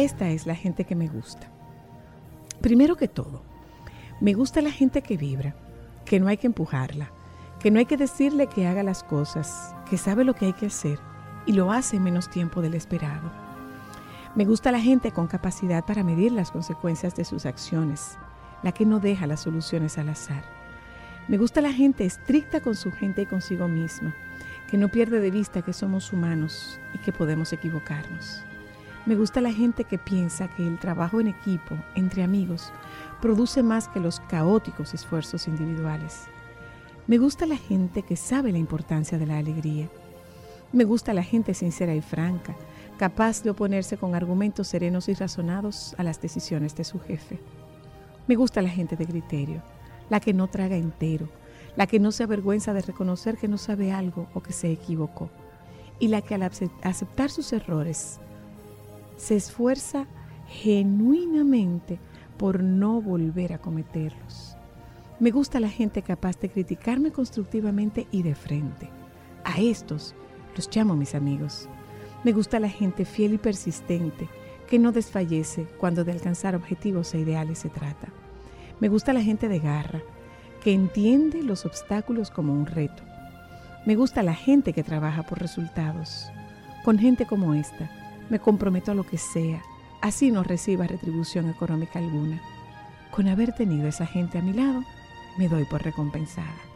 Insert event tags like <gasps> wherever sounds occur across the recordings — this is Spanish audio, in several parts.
Esta es la gente que me gusta. Primero que todo, me gusta la gente que vibra, que no hay que empujarla, que no hay que decirle que haga las cosas, que sabe lo que hay que hacer y lo hace en menos tiempo del esperado. Me gusta la gente con capacidad para medir las consecuencias de sus acciones, la que no deja las soluciones al azar. Me gusta la gente estricta con su gente y consigo misma, que no pierde de vista que somos humanos y que podemos equivocarnos. Me gusta la gente que piensa que el trabajo en equipo, entre amigos, produce más que los caóticos esfuerzos individuales. Me gusta la gente que sabe la importancia de la alegría. Me gusta la gente sincera y franca, capaz de oponerse con argumentos serenos y razonados a las decisiones de su jefe. Me gusta la gente de criterio, la que no traga entero, la que no se avergüenza de reconocer que no sabe algo o que se equivocó, y la que al aceptar sus errores se esfuerza genuinamente por no volver a cometerlos. Me gusta la gente capaz de criticarme constructivamente y de frente. A estos los llamo mis amigos. Me gusta la gente fiel y persistente, que no desfallece cuando de alcanzar objetivos e ideales se trata. Me gusta la gente de garra, que entiende los obstáculos como un reto. Me gusta la gente que trabaja por resultados. Con gente como esta, me comprometo a lo que sea, así no reciba retribución económica alguna. Con haber tenido esa gente a mi lado, me doy por recompensada.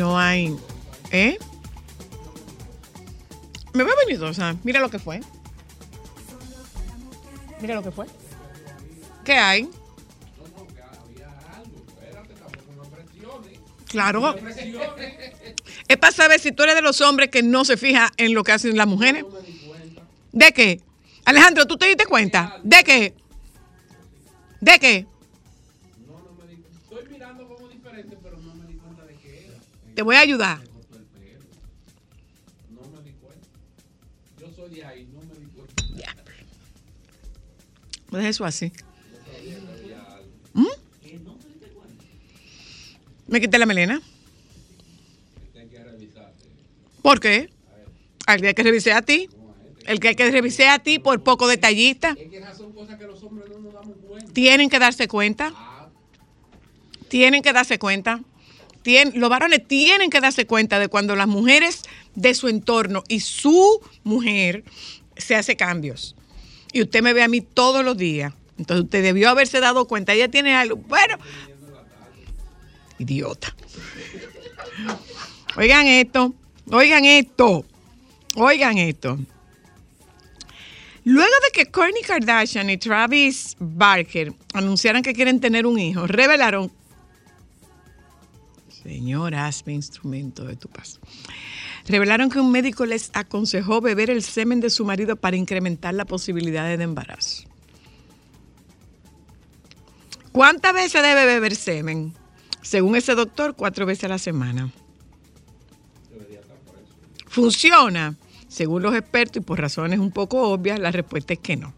No hay. ¿Eh? Me veo sea, mira lo que fue. Mira lo que fue. ¿Qué hay? Claro. Es para saber si tú eres de los hombres que no se fija en lo que hacen las mujeres. ¿De qué? Alejandro, ¿tú te diste cuenta? ¿De qué? ¿De qué? Te voy a ayudar. No me di cuenta. Yo soy de ahí, no me di cuenta. Ya. Pues eso así. ¿Mm? Me quité la melena. ¿Por qué? Al día que revisé a ti. El que hay que revisar a ti por poco detallista. Tienen que darse cuenta. Tienen que darse cuenta. Los varones tienen que darse cuenta de cuando las mujeres de su entorno y su mujer se hace cambios. Y usted me ve a mí todos los días. Entonces usted debió haberse dado cuenta. Ella tiene algo. Bueno. Idiota. Oigan esto. Oigan esto. Oigan esto. Luego de que Kourtney Kardashian y Travis Barker anunciaran que quieren tener un hijo, revelaron, Señor, hazme instrumento de tu paz. Revelaron que un médico les aconsejó beber el semen de su marido para incrementar la posibilidad de embarazo. ¿Cuántas veces debe beber semen? Según ese doctor, cuatro veces a la semana. ¿Funciona? Según los expertos y por razones un poco obvias, la respuesta es que no.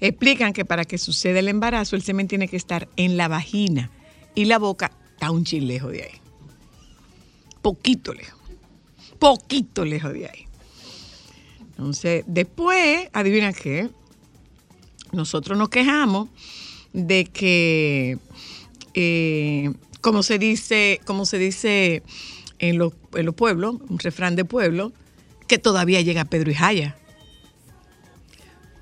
Explican que para que suceda el embarazo, el semen tiene que estar en la vagina y la boca está un chile lejos de ahí. Poquito lejos. Poquito lejos de ahí. Entonces, después, adivina qué, nosotros nos quejamos de que, eh, como se dice, como se dice en los, en los pueblos, un refrán de pueblo, que todavía llega Pedro y Jaya.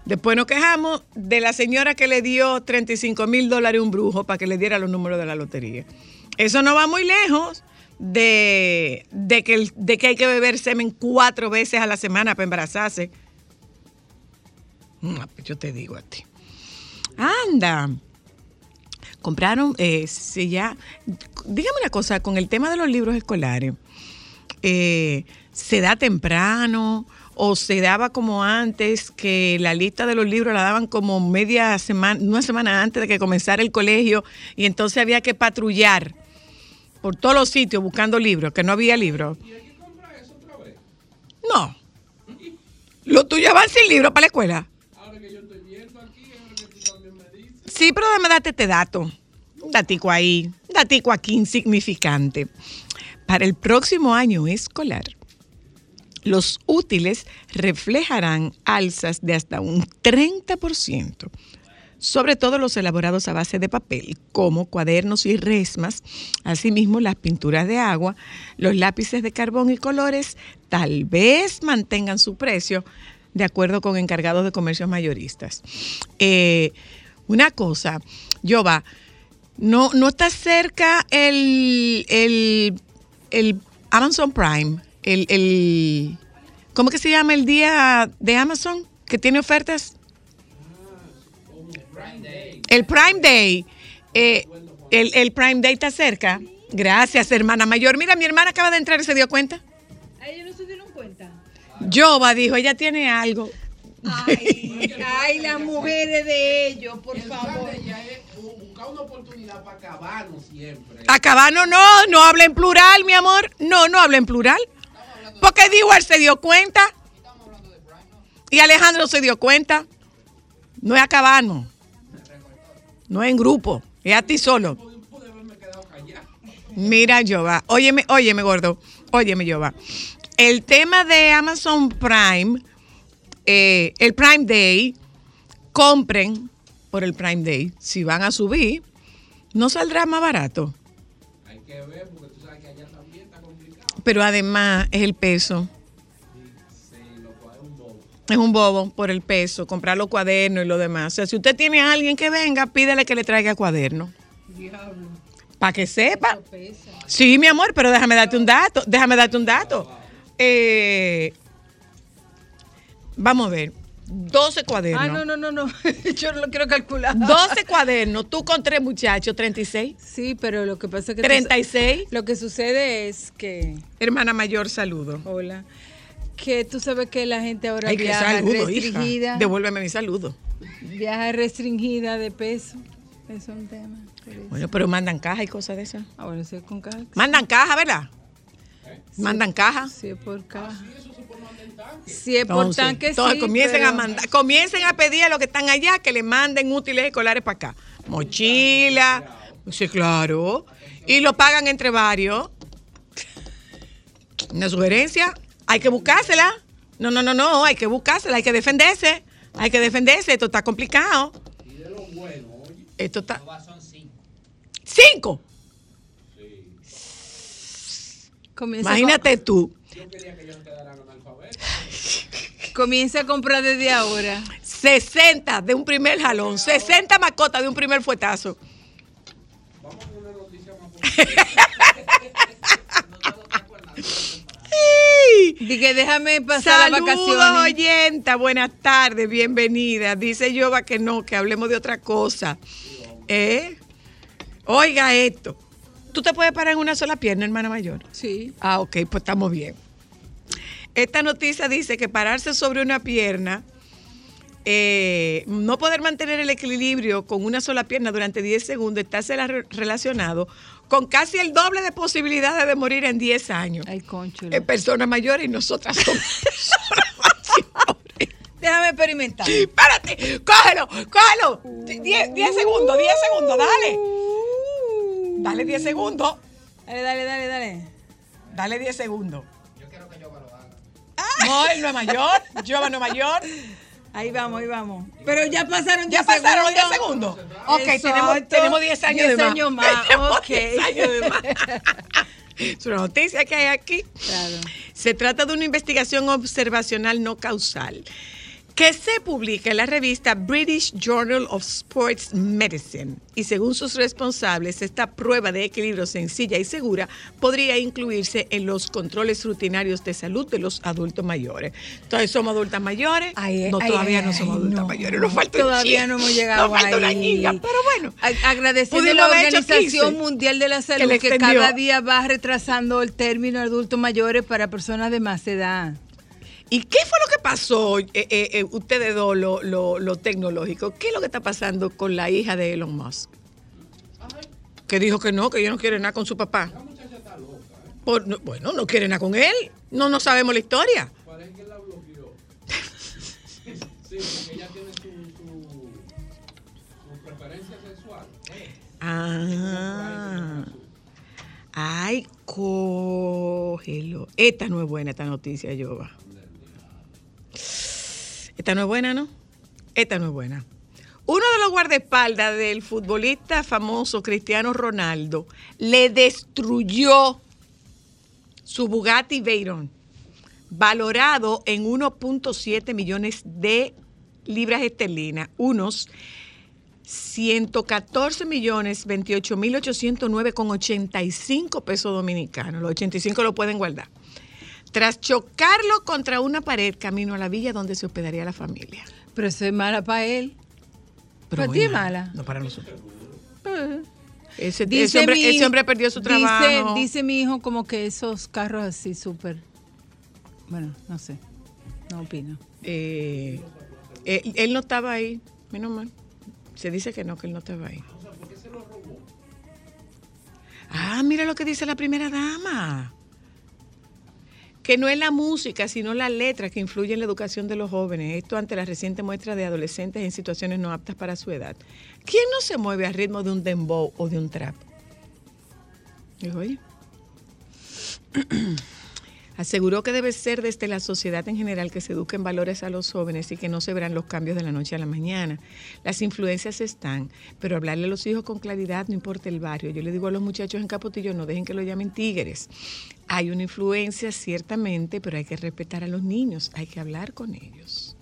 Después nos quejamos de la señora que le dio 35 mil dólares a un brujo para que le diera los números de la lotería. Eso no va muy lejos de, que, de que hay que beber semen cuatro veces a la semana para embarazarse. No, pues yo te digo a ti. Anda. Compraron, eh, si ya, dígame una cosa, con el tema de los libros escolares, eh, se da temprano o se daba como antes, que la lista de los libros la daban como media semana, una semana antes de que comenzara el colegio y entonces había que patrullar por todos los sitios buscando libros, que no había libros. ¿Y hay que comprar eso otra vez? No. Lo tuyo van sin libros para la escuela. Ahora que yo estoy viendo aquí, que tú también me dices. Sí, pero déjame darte este dato. Un datico ahí, un datico aquí insignificante. Para el próximo año escolar, los útiles reflejarán alzas de hasta un 30%, sobre todo los elaborados a base de papel, como cuadernos y resmas, asimismo las pinturas de agua, los lápices de carbón y colores, tal vez mantengan su precio de acuerdo con encargados de comercios mayoristas. Eh, una cosa, Jova, no, no está cerca el, el, el Amazon Prime el, el, ¿cómo que se llama el día de Amazon que tiene ofertas? El Prime Day. Eh, el, Prime Day está cerca. Gracias, hermana mayor. Mira, mi hermana acaba de entrar y se dio cuenta. ¿A ellos no se dieron cuenta? Jova dijo, ella tiene algo. Ay, ay las mujeres de ellos, por favor. buscar una oportunidad para acabarnos siempre. Acabarnos no, no habla en plural, mi amor. No, no habla en plural. Porque Dewar se dio cuenta. Y Alejandro se dio cuenta. No es a No es en grupo. Es a ti solo. Mira, Jova. Óyeme, óyeme, gordo. Óyeme, Jova. El tema de Amazon Prime, eh, el Prime Day, compren por el Prime Day. Si van a subir, no saldrá más barato. Hay que ver, porque tú sabes que allá también está complicado. Pero además es el peso. Es un bobo por el peso, comprar los cuadernos y lo demás. O sea, si usted tiene a alguien que venga, pídele que le traiga cuadernos. Diablo. Para que sepa. Sí, mi amor, pero déjame darte un dato. Déjame darte un dato. Eh, vamos a ver. 12 cuadernos. Ah, no, no, no, no. <laughs> Yo no lo quiero calcular. 12 cuadernos. Tú con tres muchachos, 36. Sí, pero lo que pasa es que... tú- 36. Lo que sucede es que... Hermana mayor, saludo. Hola. Que tú sabes que la gente ahora Ay, viaja saludo, restringida. hija. Devuélveme mi saludo. Viaja restringida de peso. Es un tema. Bueno, pero mandan caja y cosas de esas. Ahora sí con caja. Mandan caja, ¿verdad? Mandan caja. Sí, es por caja. Sí, es por Entonces, tanque, entonces sí, comiencen pero- a mandar, comiencen a pedir a los que están allá que le manden útiles escolares para acá. Mochila, sí, claro. Y lo pagan entre varios. Una sugerencia, hay que buscársela. No, no, no, no, hay que buscársela, hay que defenderse. Hay que defenderse, esto está complicado. Esto está. ¿Cinco? Comienza a Imagínate tú. co- comienza a comprar desde ahora. 60 de un primer jalón, 60 mascotas de un primer fuetazo. <laughs> Dije, déjame pasar las Saludos, vacaciones. oyenta. Buenas tardes, bienvenida. Dice Yoba que no, que hablemos de otra cosa. ¿Eh? Oiga esto. ¿Tú te puedes parar en una sola pierna, hermana mayor? Sí. Ah, ok, pues estamos bien. Esta noticia dice que pararse sobre una pierna, eh, no poder mantener el equilibrio con una sola pierna durante 10 segundos está se- relacionado con casi el doble de posibilidades de morir en 10 años. Ay. En personas mayores y nosotras somos <laughs> personas mayores. Déjame experimentar. Espérate, cógelo, cógelo. 10 10 segundos, 10 segundos, dale. Dale 10 segundos. Dale, dale, dale, dale. Dale 10 segundos. Yo quiero que Yoba lo haga. No, él no es mayor. Yoba no es mayor. Ahí vamos, ahí vamos. Pero ya pasaron 10 ¿Ya pasaron los 10 segundos. segundos? Ok, Exacto. tenemos, tenemos 10 años 10 de más. años más, <laughs> Tenemos ok. 10 años de más. <laughs> Es una noticia que hay aquí. Claro. Se trata de una investigación observacional no causal que se publica en la revista British Journal of Sports Medicine. Y según sus responsables, esta prueba de equilibrio sencilla y segura podría incluirse en los controles rutinarios de salud de los adultos mayores. Entonces, ¿somos adultas mayores? Ay, no, ay, todavía ay, no somos adultas no. mayores. Nos falta Todavía no hemos llegado Nos falta una giga, pero bueno. Agradeciendo a la Organización 15, Mundial de la Salud que, cada día va retrasando el término adultos mayores para personas de más edad. ¿Y qué fue lo que pasó, eh, eh, eh, ustedes dos, lo, lo- lo tecnológico? ¿Qué es lo que está pasando con la hija de Elon Musk? Que dijo que no, que ella no quiere nada con su papá. Por- no- bueno, no quiere nada con él. No, no sabemos la historia. Parece que la bloqueó. <laughs> sí, porque ella tiene su, su, su preferencia sexual. Ah. Ay, cógelo. Esta no es buena, esta noticia, Yoba. Esta no es buena, ¿no? Esta no es buena. Uno de los guardaespaldas del futbolista famoso Cristiano Ronaldo le destruyó su Bugatti Veyron, valorado en 1.7 millones de libras esterlinas, unos 114 millones 28 mil 809 con 85 pesos dominicanos. Los 85 lo pueden guardar. Tras chocarlo contra una pared camino a la villa donde se hospedaría la familia. Pero eso es mala para él. Pero ¿Para ti es mala? No para nosotros. Ese, Dice ese hombre, mi- ese hombre perdió su dice- trabajo. Dice, mi hijo como que esos carros así súper... Bueno, no sé. No opino. Eh, él, él no estaba ahí, menos mal. Se dice que no, que él no estaba ahí. Ah, mira lo que dice la primera dama. Que no es la música, sino la letra que influye en la educación de los jóvenes. Esto ante la reciente muestra de adolescentes en situaciones no aptas para su edad. ¿Quién no se mueve al ritmo de un dembow o de un trap? Oye. Aseguró que debe ser desde la sociedad en general que se eduquen valores a los jóvenes y que no se verán los cambios de la noche a la mañana. Las influencias están, pero hablarle a los hijos con claridad no importa el barrio. Yo le digo a los muchachos en Capotillo, no dejen que lo llamen tigres. Hay una influencia ciertamente, pero hay que respetar a los niños, hay que hablar con ellos.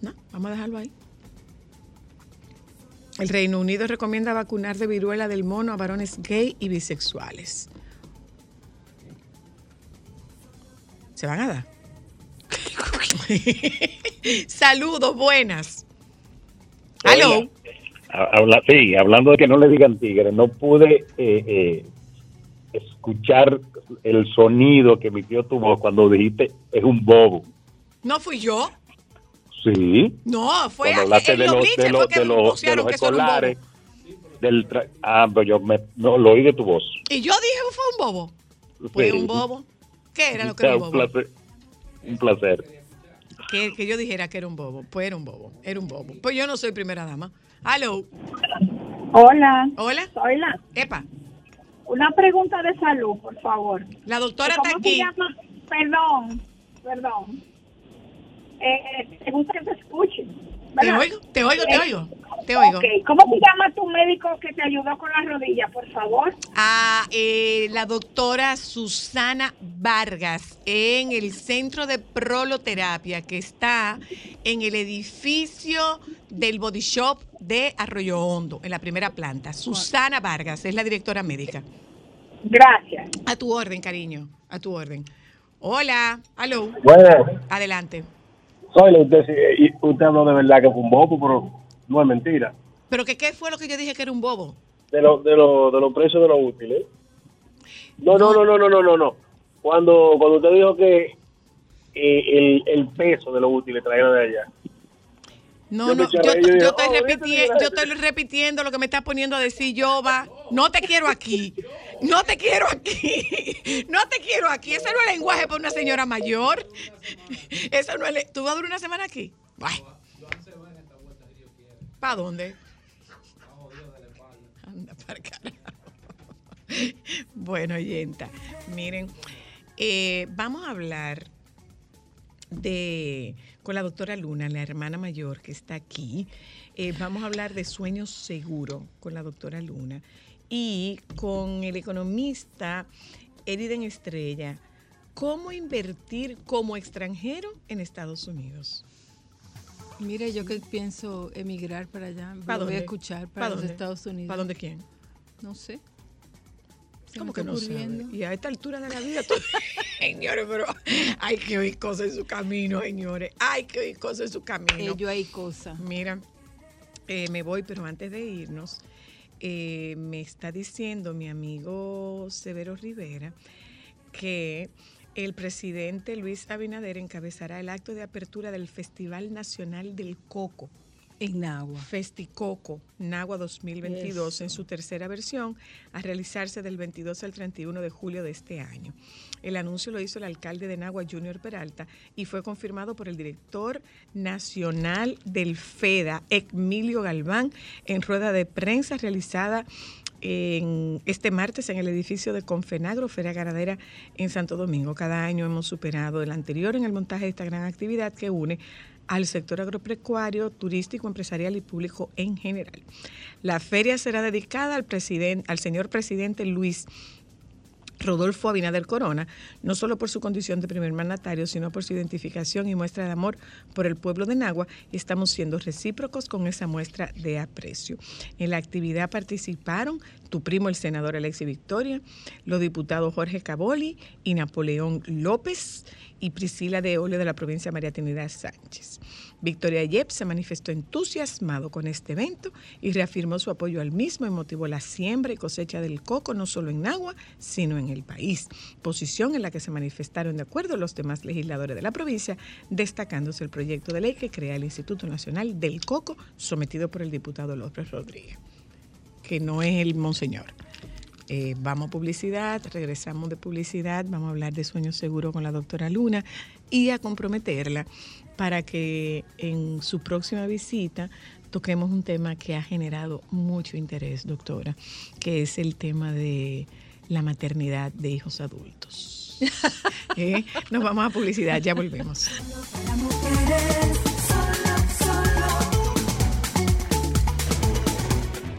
No, vamos a dejarlo ahí. El Reino Unido recomienda vacunar de viruela del mono a varones gay y bisexuales. ¿Se van a dar? <laughs> Saludos, buenas. Aló. Habla, sí, hablando de que no le digan tigre, no pude eh, eh, escuchar el sonido que emitió tu voz cuando dijiste es un bobo. ¿No fui yo? Sí. No, fue Cuando aquí hablaste en de los de los, de los, de los escolares. Del tra- ah, pero yo me, no, lo oí de tu voz. Y yo dije que fue un bobo. Fue Sí. un bobo. ¿Qué era lo que era un bobo? placer. Un placer. Que, que yo dijera que era un bobo. Pues era un bobo. Era un bobo. Pues yo no soy primera dama. Aló. Hola, Hola. soy la. Epa. Una pregunta de salud, por favor. La doctora ¿Cómo está se aquí. llama? Perdón, perdón. Eh, te gusta que te escuchen. Te oigo, te oigo, te Eh, oigo. Te oigo. ¿Cómo se llama tu médico que te ayudó con la rodilla, por favor? a eh, la doctora Susana Vargas en el centro de proloterapia que está en el edificio del Body Shop de Arroyo Hondo, en la primera planta. Susana Vargas es la directora médica. Gracias. A tu orden, cariño, a tu orden. Hola, aló, Bueno, adelante. Soy usted, y usted habló de verdad que fue un bobo, pero no es mentira. Pero que qué fue lo que yo dije que era un bobo. De los de lo, de los precios de los útiles. No, no, no, no, no, no, no, no. Cuando, cuando usted dijo que eh, el, el peso de los útiles traían de allá. No, Yo no, yo, yo estoy "Oh, repitiendo, yo estoy repitiendo lo que me está poniendo a decir yo, va. No te quiero aquí. No te quiero aquí. <laughs> No te quiero aquí. Ese no es lenguaje para una señora mayor. Eso no es. ¿Tú vas a durar una semana aquí? ¿Para dónde? Anda para carajo. Bueno, oyenta, miren, eh, vamos a hablar de con la doctora Luna, la hermana mayor que está aquí. Eh, vamos a hablar de sueños seguros con la doctora Luna y con el economista Eriden Estrella. ¿Cómo invertir como extranjero en Estados Unidos? Mire, yo que pienso emigrar para allá, lo ¿Para voy a escuchar ¿Para para los dónde? Estados Unidos. ¿Para dónde quién? No sé. ¿Cómo que no sabe? Y a esta altura de la vida, tú- <laughs> señores, pero hay que oír cosas en su camino, señores. Hay que oír cosas en su camino. Ello hay cosas. Mira, eh, me voy, pero antes de irnos, eh, me está diciendo mi amigo Severo Rivera que el presidente Luis Abinader encabezará el acto de apertura del Festival Nacional del Coco. En Nagua. Festicoco, Nagua 2022, Eso. en su tercera versión, a realizarse del 22 al 31 de julio de este año. El anuncio lo hizo el alcalde de Nagua, Junior Peralta, y fue confirmado por el director nacional del FEDA, Emilio Galván, en rueda de prensa realizada en este martes en el edificio de Confenagro, Feria Ganadera en Santo Domingo. Cada año hemos superado el anterior en el montaje de esta gran actividad que une al sector agropecuario, turístico, empresarial y público en general. La feria será dedicada al, al señor presidente Luis Rodolfo Abinader Corona, no solo por su condición de primer mandatario, sino por su identificación y muestra de amor por el pueblo de Nagua, y estamos siendo recíprocos con esa muestra de aprecio. En la actividad participaron tu primo, el senador Alexi Victoria, los diputados Jorge Caboli y Napoleón López, y Priscila de Olio de la provincia María Trinidad Sánchez. Victoria Yep se manifestó entusiasmado con este evento y reafirmó su apoyo al mismo y motivó la siembra y cosecha del coco no solo en Nagua, sino en el país, posición en la que se manifestaron de acuerdo los demás legisladores de la provincia, destacándose el proyecto de ley que crea el Instituto Nacional del Coco, sometido por el diputado López Rodríguez, que no es el monseñor. Eh, vamos a publicidad, regresamos de publicidad, vamos a hablar de sueños seguros con la doctora Luna y a comprometerla para que en su próxima visita toquemos un tema que ha generado mucho interés, doctora, que es el tema de la maternidad de hijos adultos. <laughs> Eh, Nos vamos a publicidad, ya volvemos.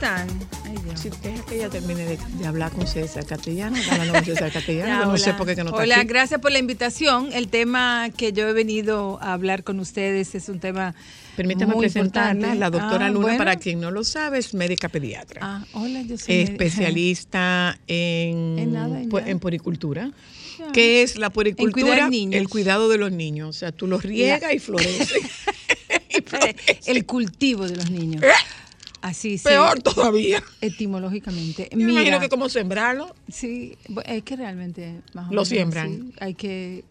Están? Ay, Dios. Si deja que ella termine de, de hablar con César Castellano, hablando con César Castellano, Ya, no hola. sé por qué que no está Hola, aquí. gracias por la invitación. El tema que yo he venido a hablar con ustedes es un tema Permítame muy presentarla, importante. la doctora Ah, Luna, bueno. para quien no lo sabe, es médica pediatra. Ah, hola, yo soy especialista en, En nada, en pu- nada. en puericultura. Ya. ¿Qué es la cuidar niños. El cuidado de los niños. O sea, tú los riegas y florecen. <laughs> <laughs> El cultivo de los niños. Así sí. Peor todavía. Etimológicamente. Me imagino que como sembrarlo, sí, es que realmente más o Lo menos, siembran. sí, hay que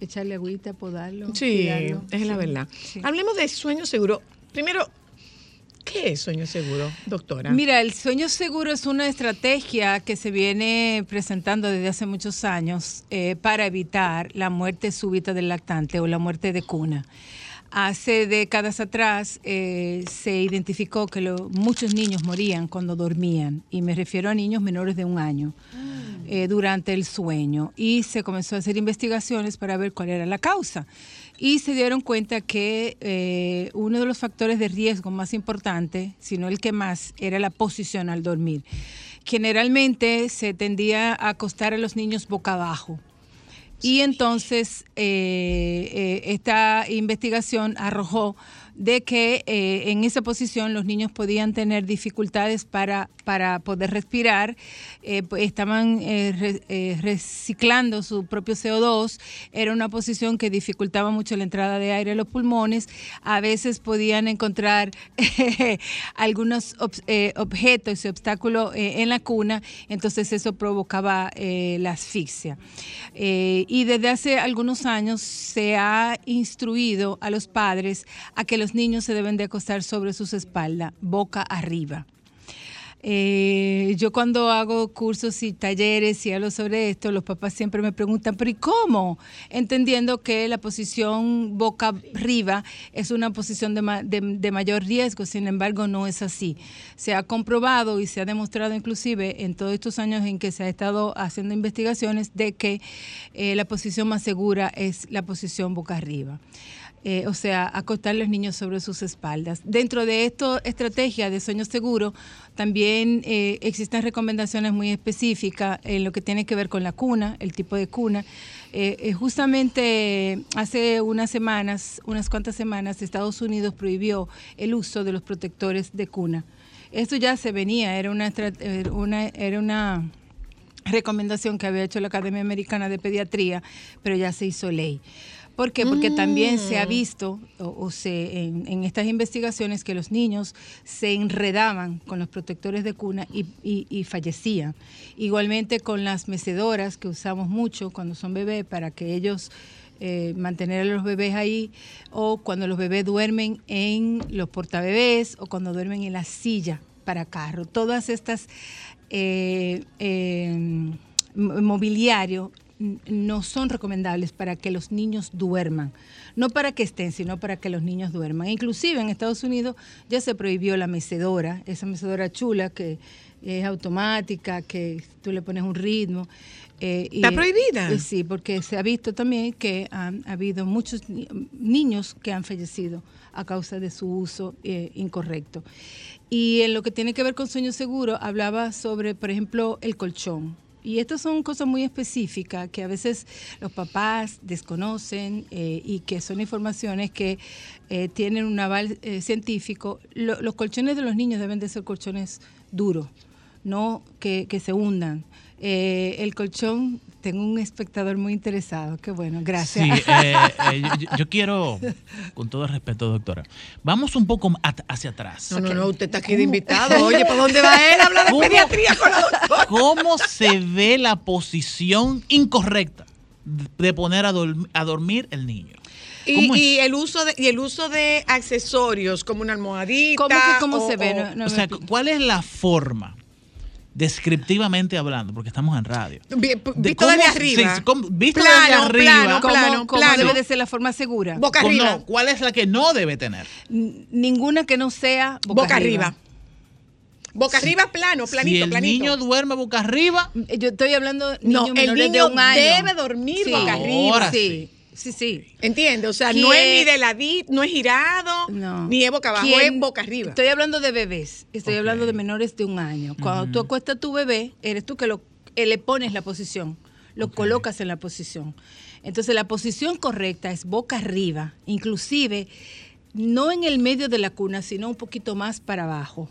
echarle agüita, podarlo. sí, cuidarlo. es la verdad. sí. Hablemos de sueño seguro. Primero, ¿qué es sueño seguro, doctora? Mira, el sueño seguro es una estrategia que se viene presentando desde hace muchos años eh, para evitar la muerte súbita del lactante o la muerte de cuna. Hace décadas atrás eh, se identificó que lo- muchos niños morían cuando dormían, y me refiero a niños menores de un año, eh, durante el sueño. Y se comenzó a hacer investigaciones para ver cuál era la causa. Y se dieron cuenta que eh, uno de los factores de riesgo más importante, si no el que más, era la posición al dormir. Generalmente se tendía a acostar a los niños boca abajo. Y entonces eh, eh, esta investigación arrojó de que eh, en esa posición los niños podían tener dificultades para, para poder respirar, eh, estaban eh, re- reciclando su propio CO2, era una posición que dificultaba mucho la entrada de aire a los pulmones, a veces podían encontrar <laughs> algunos objetos y obstáculos en la cuna, entonces eso provocaba la asfixia. Y desde hace algunos años se ha instruido a los padres a que los niños se deben de acostar sobre sus espaldas, boca arriba. Eh, yo cuando hago cursos y talleres y hablo sobre esto, los papás siempre me preguntan, pero ¿y cómo? Entendiendo que la posición boca arriba es una posición de mayor riesgo, sin embargo no es así. Se ha comprobado y se ha demostrado inclusive en todos estos años en que se ha estado haciendo investigaciones de que eh, la posición más segura es la posición boca arriba. Eh, o sea, acostar a los niños sobre sus espaldas. Dentro de esta estrategia de sueño seguro, también eh, existen recomendaciones muy específicas en lo que tiene que ver con la cuna, el tipo de cuna. Eh, justamente hace unas semanas, unas cuantas semanas, Estados Unidos prohibió el uso de los protectores de cuna. Esto ya se venía, era una, era una recomendación que había hecho la Academia Americana de Pediatría, pero ya se hizo ley. ¿Por qué? Porque también se ha visto, o, o se, en, en estas investigaciones, que los niños se enredaban con los protectores de cuna y, y- y fallecían. Igualmente con las mecedoras que usamos mucho cuando son bebés para que ellos eh, mantener a los bebés ahí, o cuando los bebés duermen en los portabebés, o cuando duermen en la silla para carro. Todas estas eh, eh, mobiliario no son recomendables para que los niños duerman. No para que estén, sino para que los niños duerman. Inclusive en Estados Unidos ya se prohibió la mecedora, esa mecedora chula que es automática, que tú le pones un ritmo. eh, y- ¿Está prohibida? eh, sí, porque se ha visto también que han ha habido muchos ni- niños que han fallecido a causa de su uso eh, incorrecto. Y en lo que tiene que ver con sueño seguro, hablaba sobre, por ejemplo, el colchón. Y estas son cosas muy específicas que a veces los papás desconocen eh, y que son informaciones que eh, tienen un aval eh, científico. Lo- los colchones de los niños deben de ser colchones duros, no que, que se hundan. Eh, el colchón, tengo un espectador muy interesado, qué bueno, gracias. Sí, eh, eh, <laughs> yo, yo quiero, con todo el respeto, doctora, vamos un poco at- hacia atrás. No, no, no, usted está aquí de invitado. Oye, ¿para dónde va él? Habla de ¿Cómo? pediatría con la doctora. ¿Cómo se ve la posición incorrecta de poner a, a dormir el niño? Y, ¿Cómo el uso de y el uso de accesorios como una almohadita. ¿Cómo que cómo o- se ve? o- No, no o me sea. ¿cuál es la forma, descriptivamente hablando, porque estamos en radio? Vi- p- de visto desde cómo- arriba. sí, cómo- visto Plano, desde arriba. plano, ¿Cómo, plano, cómo plano. debe de ser la forma segura? Boca ¿Cómo arriba. no? ¿Cuál es la que no debe tener? N- Ninguna que no sea boca, Boca arriba. Boca arriba, plano, planito, si el planito. niño duerme boca arriba, Yo estoy hablando No, el niño de un año. debe dormir Sí, boca arriba. Ahora sí. Sí, sí. ¿Entiende? O sea, ¿Quién- no es ni de ladito, no es girado, No. ni es boca abajo, ¿Quién- es boca arriba. Estoy hablando de bebés, estoy hablando de menores de un año. Cuando tú acuestas a tu bebé, eres tú que lo, eh, le pones la posición, lo colocas en la posición. Entonces la posición correcta es boca arriba, inclusive no en el medio de la cuna, sino un poquito más para abajo,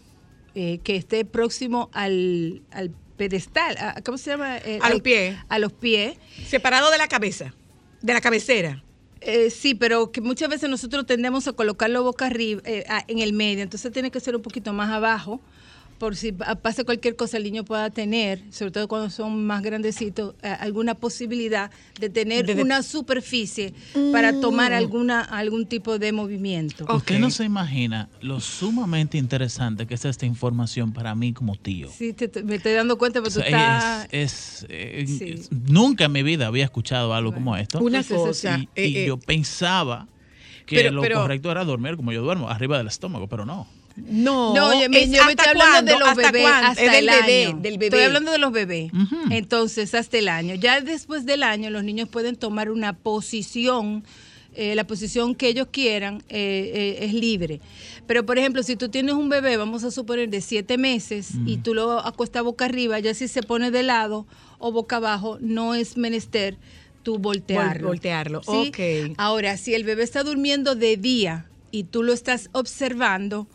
eh, que esté próximo al, al pedestal, a- ¿cómo se llama? Eh, A los pies. A los pies. Separado de la cabeza, de la cabecera. Eh, sí, pero que muchas veces nosotros tendemos a colocarlo boca arriba, eh, en el medio, entonces tiene que ser un poquito más abajo, por si pa- pasa cualquier cosa el niño pueda tener, sobre todo cuando son más grandecitos, eh, alguna posibilidad de tener De- de- una superficie para tomar alguna algún tipo de movimiento. usted no se imagina lo sumamente interesante que es esta información para mí como tío. Sí, te- te- me estoy dando cuenta, O pero tú sea, estás... es, es, eh, Sí. es- nunca en mi vida había escuchado algo como esto. Una Entonces, cosa. y, eh, y eh, yo pensaba que pero- lo pero- correcto era dormir como yo duermo, arriba del estómago, pero no. No, No, oye, es yo me estoy hablando cuándo, de los hasta bebés cuándo, hasta del el bebé, año. del bebé. Estoy hablando de los bebés. Entonces, hasta el año. Ya después del año, los niños pueden tomar una posición, eh, la posición que ellos quieran eh, eh, es libre. Pero, por ejemplo, si tú tienes un bebé, vamos a suponer de siete meses, y tú lo acuestas boca arriba, ya si se pone de lado o boca abajo, no es menester tú voltearlo. voltearlo, ¿sí? ok. Ahora, si el bebé está durmiendo de día y tú lo estás observando,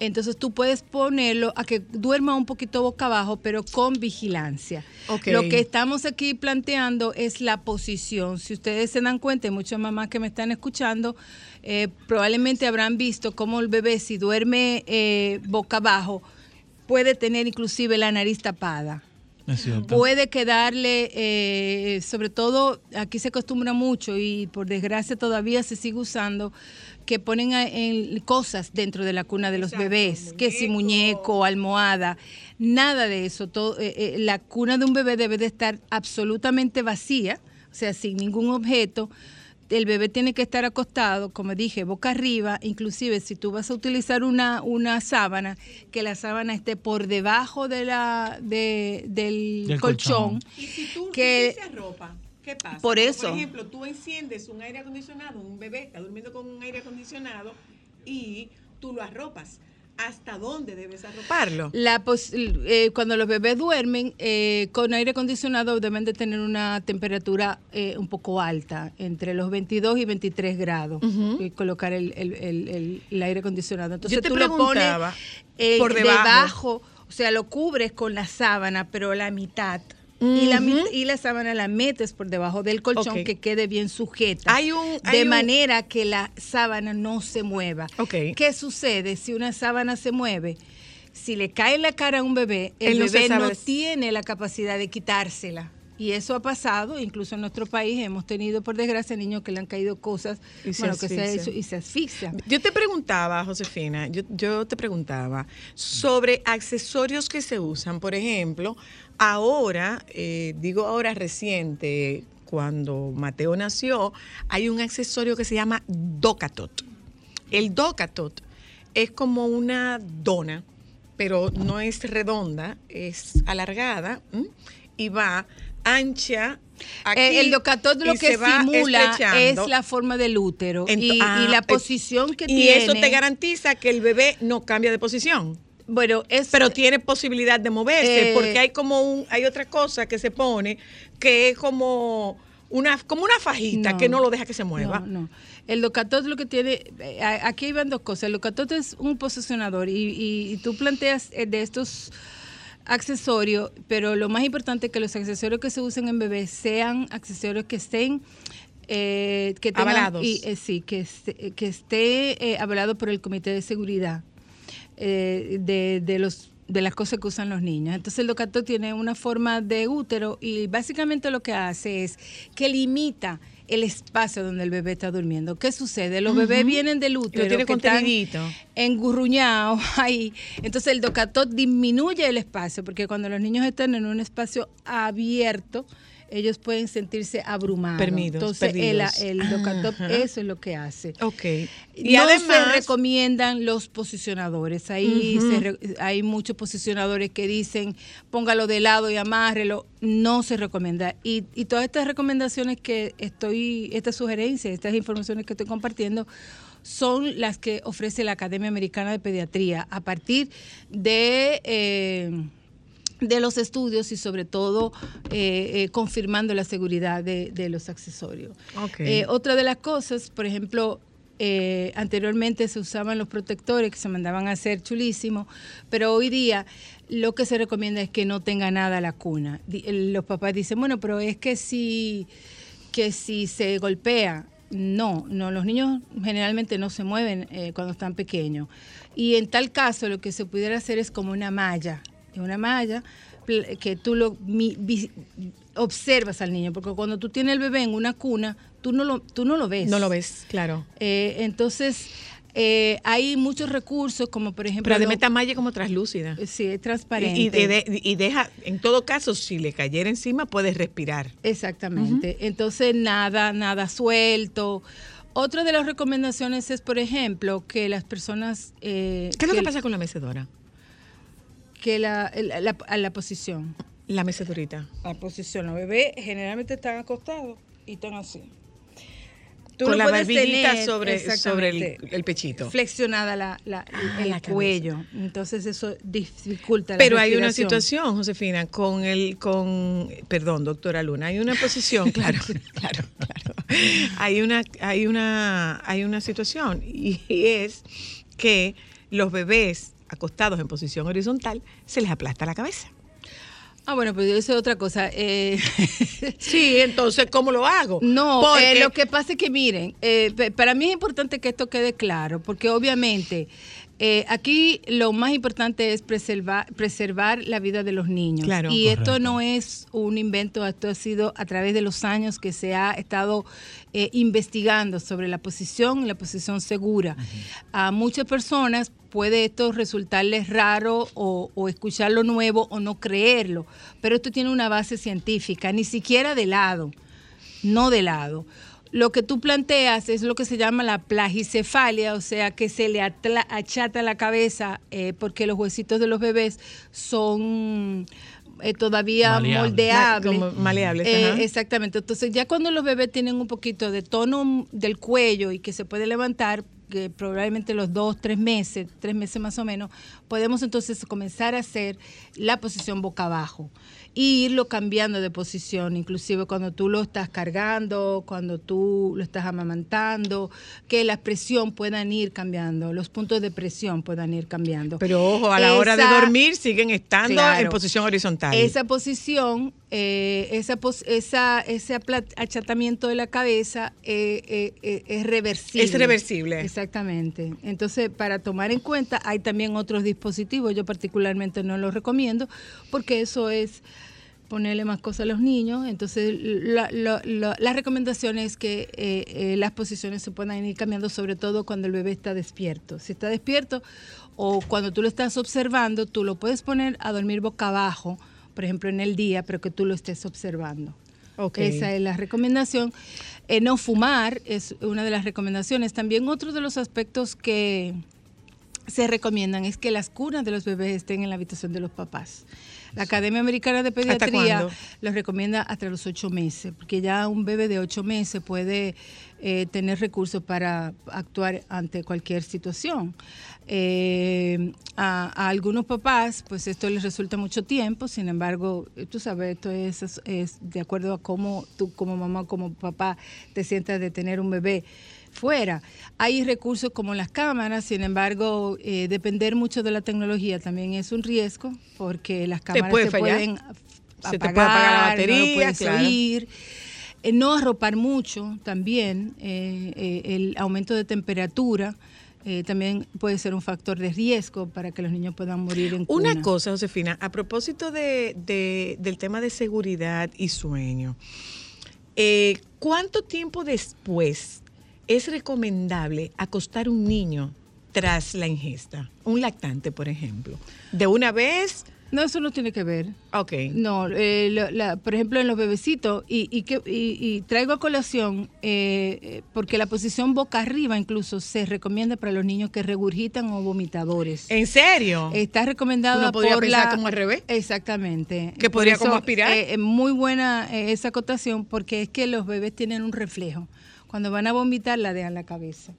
entonces tú puedes ponerlo a que duerma un poquito boca abajo, pero con vigilancia. Ok. Lo que estamos aquí planteando es la posición. Si ustedes se dan cuenta, y muchas mamás que me están escuchando, eh, probablemente habrán visto cómo el bebé, si duerme eh, boca abajo, puede tener inclusive la nariz tapada puede quedarle, eh, sobre todo aquí se acostumbra mucho y por desgracia todavía se sigue usando, que ponen a- en cosas dentro de la cuna de los bebés, que si muñeco, almohada, nada de eso. Todo, eh, eh, la cuna de un bebé debe de estar absolutamente vacía, o sea, sin ningún objeto. El bebé tiene que estar acostado, como dije, boca arriba, inclusive si tú vas a utilizar una, una sábana, que la sábana esté por debajo de la, de- del, Del colchón. colchón. Y si tú que- arropa, ¿qué pasa? Por eso. Por ejemplo, tú enciendes un aire acondicionado, un bebé está durmiendo con un aire acondicionado y tú lo arropas. ¿Hasta dónde debes arroparlo? La pos- eh, cuando los bebés duermen eh, con aire acondicionado deben de tener una temperatura eh, un poco alta, entre los 22 y 23 grados, y colocar el, el- el- el- el aire acondicionado. Entonces Yo te tú lo pones preguntaba, eh, por debajo. debajo, o sea, lo cubres con la sábana, pero la mitad. Y, la, mit- y la sábana la metes por debajo del colchón que quede bien sujeta. Hay un- hay de un- manera que la sábana no se mueva. Ok. ¿Qué sucede si una sábana se mueve? Si le cae en la cara a un bebé, el Él bebé no tiene la capacidad de quitársela. Y eso ha pasado, incluso en nuestro país hemos tenido, por desgracia, niños que le han caído cosas, Y se bueno, que se ha asfixian. hecho y se asfixian. Yo te preguntaba, Josefina, yo, yo te preguntaba sobre accesorios que se usan. Por ejemplo, ahora, eh, digo ahora reciente, cuando Mateo nació, hay un accesorio que se llama Docatot. El Docatot es como una dona, pero no es redonda, es alargada ¿m? y va ancha. Aquí, Eh, el docatot lo y que simula es la forma del útero y, y ah, la eh, posición que y tiene. eso te garantiza que el bebé no cambia de posición. Bueno, es Pero tiene posibilidad de moverse, Eh, porque hay como un, hay otra cosa que se pone que es como una, como una fajita que no lo deja que se mueva. No, no. El locatot lo que tiene, eh, aquí van dos cosas. El locatot es un posicionador y, y- y tú planteas eh, de estos accesorios, pero lo más importante es que los accesorios que se usen en bebés sean accesorios que estén eh, que tengan- Avalados. y, eh, sí, que esté, que esté eh, avalado por el Comité de Seguridad eh, de, de los de las cosas que usan los niños. Entonces el locato tiene una forma de útero y básicamente lo que hace es que limita el espacio donde el bebé está durmiendo. ¿Qué sucede? Los bebés vienen del Y lo útero que están engurruñados <laughs> ahí. Entonces el docatot disminuye el espacio, porque cuando los niños están en un espacio abierto, ellos pueden sentirse abrumados. Permidos, Entonces el, perdidos. el docatop Ajá. eso es lo que hace. Ok. Y no se además- recomiendan los posicionadores. Ahí se re- hay muchos posicionadores que dicen póngalo de lado y amárrelo. No se recomienda. Y, y todas estas recomendaciones que estoy, estas sugerencias, estas informaciones que estoy compartiendo, son las que ofrece la Academia Americana de Pediatría a partir de... eh, de los estudios y sobre todo eh, eh, confirmando la seguridad de, de los accesorios. Eh, otra de las cosas, por ejemplo, anteriormente se usaban los protectores que se mandaban a hacer chulísimos, pero hoy día lo que se recomienda es que no tenga nada la cuna. Los papás dicen, bueno, pero es que si, que si se golpea, no, no, los niños generalmente no se mueven eh, cuando están pequeños. Y en tal caso lo que se pudiera hacer es como una malla, una malla que tú lo mi- vi- observas al niño, porque cuando tú tienes el bebé en una cuna, tú no lo, tú no lo ves. No lo ves, claro. Eh, entonces, eh, hay muchos recursos, como por ejemplo... Pero además lo- esta malla es como translúcida. Sí, es transparente. Y, y de- de- y deja, en todo caso, si le cayera encima, puedes respirar. Exactamente. Entonces, nada, nada suelto. Otra de las recomendaciones es, por ejemplo, que las personas... eh, ¿Qué es lo que pasa con la mecedora? Que la, el- la, a la posición. La mecedorita. La posición. Los bebés generalmente están acostados y están así. Tú con lo la barbillita sobre, sobre el, pechito. flexionada la, la- Ah, el la cabeza. cuello. Entonces eso dificulta la Pero hay una situación, Josefina, con el, con, perdón, doctora Luna, hay una posición, <laughs> claro, claro, claro. Hay una, hay una, hay una situación y es que los bebés acostados en posición horizontal se les aplasta la cabeza. Ah, bueno, pues eso es otra cosa. Eh, <laughs> sí, entonces, ¿cómo lo hago? No, Porque- eh, lo que pasa es que miren, eh, para mí es importante que esto quede claro, porque obviamente eh, aquí lo más importante es preservar, preservar la vida de los niños. Claro. y esto no es un invento, esto ha sido a través de los años que se ha estado eh, investigando sobre la posición, la posición segura. A muchas personas puede esto resultarles raro o, o escucharlo nuevo o no creerlo, pero esto tiene una base científica, ni siquiera de lado no de lado. Lo que tú planteas es lo que se llama la plagicefalia, o sea, que se le atla- achata la cabeza eh, porque los huesitos de los bebés son eh, todavía Maleables. moldeables. Ma- maleables, Eh, ajá. exactamente. Entonces, ya cuando los bebés tienen un poquito de tono del cuello y que se puede levantar, que probablemente los dos, tres meses, tres meses más o menos, podemos entonces comenzar a hacer la posición boca abajo y irlo cambiando de posición, inclusive cuando tú lo estás cargando, cuando tú lo estás amamantando, que la presión puedan ir cambiando, los puntos de presión puedan ir cambiando. Pero ojo, a la hora de dormir siguen estando Claro. en posición horizontal. Esa posición, eh, esa, pos- esa, ese achatamiento de la cabeza eh, eh, eh, es reversible. Es reversible. Exactamente. Entonces, para tomar en cuenta, hay también otros dispositivos. Yo particularmente no los recomiendo porque eso es ponerle más cosas a los niños. Entonces, la, la- la- la recomendación es que eh, eh, las posiciones se puedan ir cambiando, sobre todo cuando el bebé está despierto. Si está despierto o cuando tú lo estás observando, tú lo puedes poner a dormir boca abajo, por ejemplo, en el día, pero que tú lo estés observando. Ok. Esa es la recomendación. Eh, no fumar es una de las recomendaciones. También otro de los aspectos que se recomiendan es que las cunas de los bebés estén en la habitación de los papás. La Academia Americana de Pediatría los recomienda hasta los ocho meses, porque ya un bebé de ocho meses puede eh, tener recursos para actuar ante cualquier situación. Eh, a, a algunos papás, pues esto les resulta mucho tiempo, sin embargo, eh, tú sabes, esto es, es- es de acuerdo a cómo tú como mamá, como papá, te sientas de tener un bebé fuera. Hay recursos como las cámaras, sin embargo, eh, depender mucho de la tecnología también es un riesgo, porque las cámaras puede fallar. pueden Se te puede apagar la no batería, puedes claro. oír. Eh, no arropar mucho también, eh, el aumento de temperatura eh, también puede ser un factor de riesgo para que los niños puedan morir en Una cuna. cosa, Josefina, a propósito de, de- del tema de seguridad y sueño. Eh, ¿Cuánto tiempo después es recomendable acostar un niño tras la ingesta? Un lactante, por ejemplo. ¿De una vez? No, eso no tiene que ver. Ok. No, eh, la- por ejemplo, en los bebecitos, y, y, que, y, y traigo a colación, eh, eh, porque la posición boca arriba incluso se recomienda para los niños que regurgitan o vomitadores. ¿En serio? Está recomendada Uno podría por pensar la- como al revés. Exactamente. Que podría como aspirar. eh, Es muy buena eh, esa acotación porque es que los bebés tienen un reflejo. Cuando van a vomitar, la dejan la cabeza.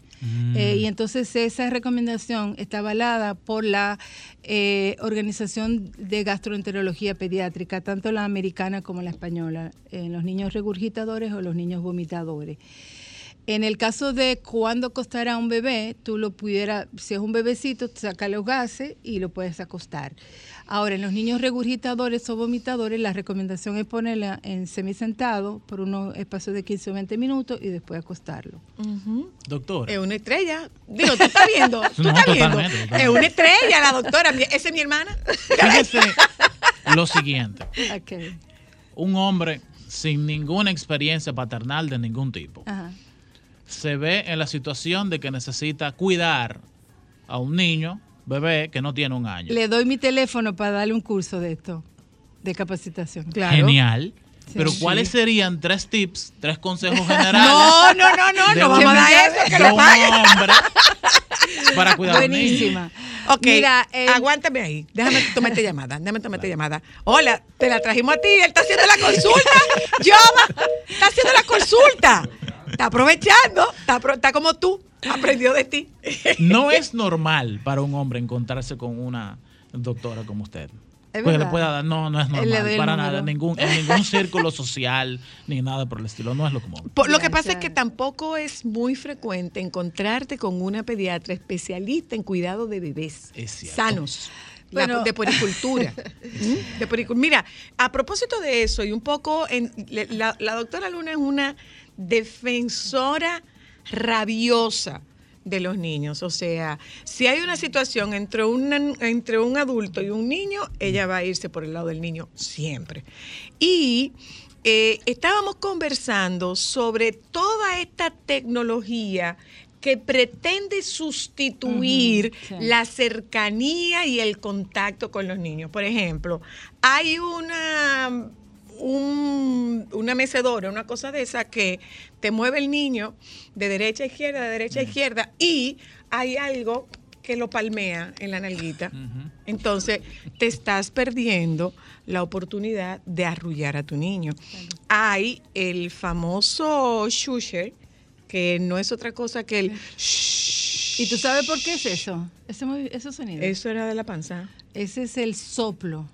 Eh, y entonces esa recomendación está avalada por la eh, Organización de Gastroenterología Pediátrica, tanto la americana como la española, en los niños regurgitadores o los niños vomitadores. En el caso de cuando acostar a un bebé, tú lo pudieras, si es un bebecito, saca los gases y lo puedes acostar. Ahora, en los niños regurgitadores o vomitadores, la recomendación es ponerla en semisentado por unos espacios de 15 o 20 minutos y después acostarlo. Doctor. Es una estrella. Digo, tú estás viendo. <laughs> Tú No, estás viendo. Es una estrella la doctora. Esa es mi hermana. Fíjese <laughs> lo siguiente. Un hombre sin ninguna experiencia paternal de ningún tipo Ajá. se ve en la situación de que necesita cuidar a un niño, bebé, que no tiene un año. Le doy mi teléfono para darle un curso de esto, de capacitación. Genial. Sí. Pero Sí. ¿cuáles serían tres tips, tres consejos <laughs> generales? No, no, no, no, no vamos a dar eso, que de un hombre <laughs> para cuidar a un niño. Buenísima. Ok, Mira, eh, aguántame ahí. Déjame tomarte llamada. Déjame tomarte llamada. Hola, te la trajimos a ti. Él está haciendo la consulta. Llama. Está haciendo la consulta. Está aprovechando. Está, apro- está como tú. <laughs> Aprendió de ti. No es normal para un hombre encontrarse con una doctora como usted. Es Porque le pueda dar, no, no es normal, para nada, ningún, en ningún círculo social, ni nada por el estilo, no es lo común. Por- lo que pasa es que tampoco es muy frecuente encontrarte con una pediatra especialista en cuidado de bebés Es cierto. sanos. la- Bueno. de puericultura. <laughs> ¿Mm? De puericul- Mira, a propósito de eso, y un poco, en- la doctora Luna es una defensora rabiosa de los niños. O sea, si hay una situación entre, una- entre un adulto y un niño, ella va a irse por el lado del niño siempre. Y eh, estábamos conversando sobre toda esta tecnología que pretende sustituir sí. la cercanía y el contacto con los niños. Por ejemplo, hay una, un- una mecedora, una cosa de esa que te mueve el niño de derecha a izquierda, de derecha a izquierda, y hay algo que lo palmea en la nalguita. Entonces, te estás perdiendo la oportunidad de arrullar a tu niño. Hay el famoso shusher, que no es otra cosa que el... ¿Y tú sabes por qué es eso? Ese, ese sonido. Eso era de la panza. Ese es el soplo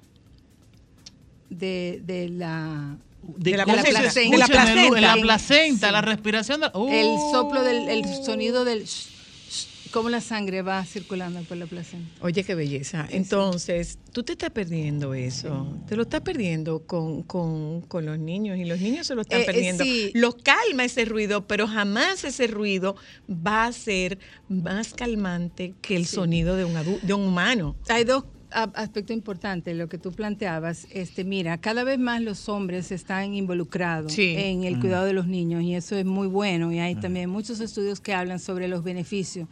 de, de la De la de la placenta. De la placenta. La placenta, la respiración. de- el soplo del el sonido del sh- sh- cómo la sangre va circulando por la placenta. Oye, qué belleza. Entonces, tú te estás perdiendo eso. Te lo estás perdiendo con, con- con los niños y los niños se lo están Eh, eh, perdiendo. sí. Los calma ese ruido, pero jamás ese ruido va a ser más calmante que el Sí. sonido de un, de un humano. Hay dos a- aspectos importantes, lo que tú planteabas. Este, mira, cada vez más los hombres están involucrados Sí. en el Mm. cuidado de los niños y eso es muy bueno. Y hay también muchos estudios que hablan sobre los beneficios,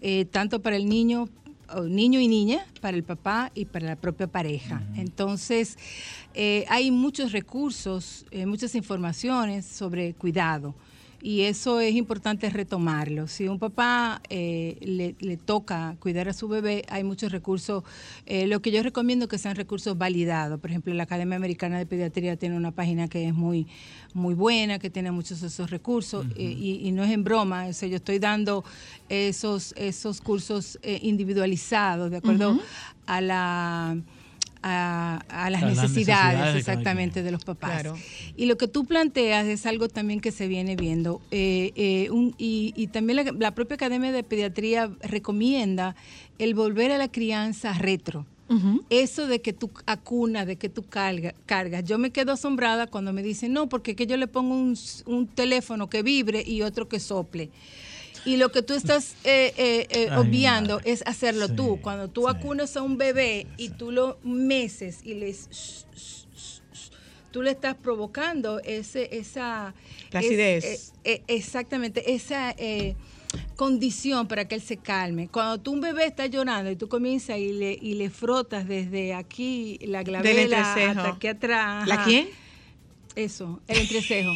eh, tanto para el niño, o niño y niña, para el papá y para la propia pareja. Entonces, eh, hay muchos recursos, eh, muchas informaciones sobre cuidado. Y eso es importante retomarlo. Si un papá eh, le, le toca cuidar a su bebé, hay muchos recursos. Eh, lo que yo recomiendo que sean recursos validados. Por ejemplo, la Academia Americana de Pediatría tiene una página que es muy, muy buena, que tiene muchos de esos recursos. eh, y, y no es en broma. O sea, yo estoy dando esos, esos cursos eh, individualizados, de acuerdo a la... A, a las A necesidades, exactamente de los papás. Claro. Y lo que tú planteas es algo también que se viene viendo. Eh, eh, un- y, y también la, la propia Academia de Pediatría recomienda el volver a la crianza retro. Eso de que tú acunas, de que tú carga- cargas. Yo me quedo asombrada cuando me dicen, no, porque que yo le pongo un teléfono que vibre y otro que sople. Y lo que tú estás eh, eh, eh, Ay, obviando es hacerlo Sí, tú. Cuando tú acunas a un bebé y tú lo meses y les tú le estás provocando ese, esa... La es- acidez. eh, eh, exactamente, esa eh, condición para que él se calme. Cuando tú un bebé está llorando y tú comienzas y le, y le frotas desde aquí la glabela hasta aquí atrás. ¿La quién? Eso, el entrecejo.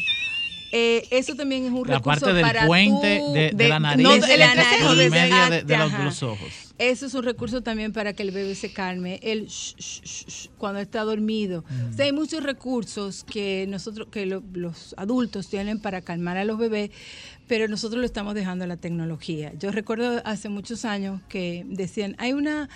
Eh, eso también es un La recurso parte del para puente tú- de, de la nariz no, y de la nariz, medio de, de los, ajá. de los ojos. Eso es un recurso también para que el bebé se calme, el sh- sh- sh- cuando está dormido. O sea, hay muchos recursos que nosotros, que lo- los adultos tienen para calmar a los bebés, pero nosotros lo estamos dejando a la tecnología. Yo recuerdo hace muchos años que decían, hay una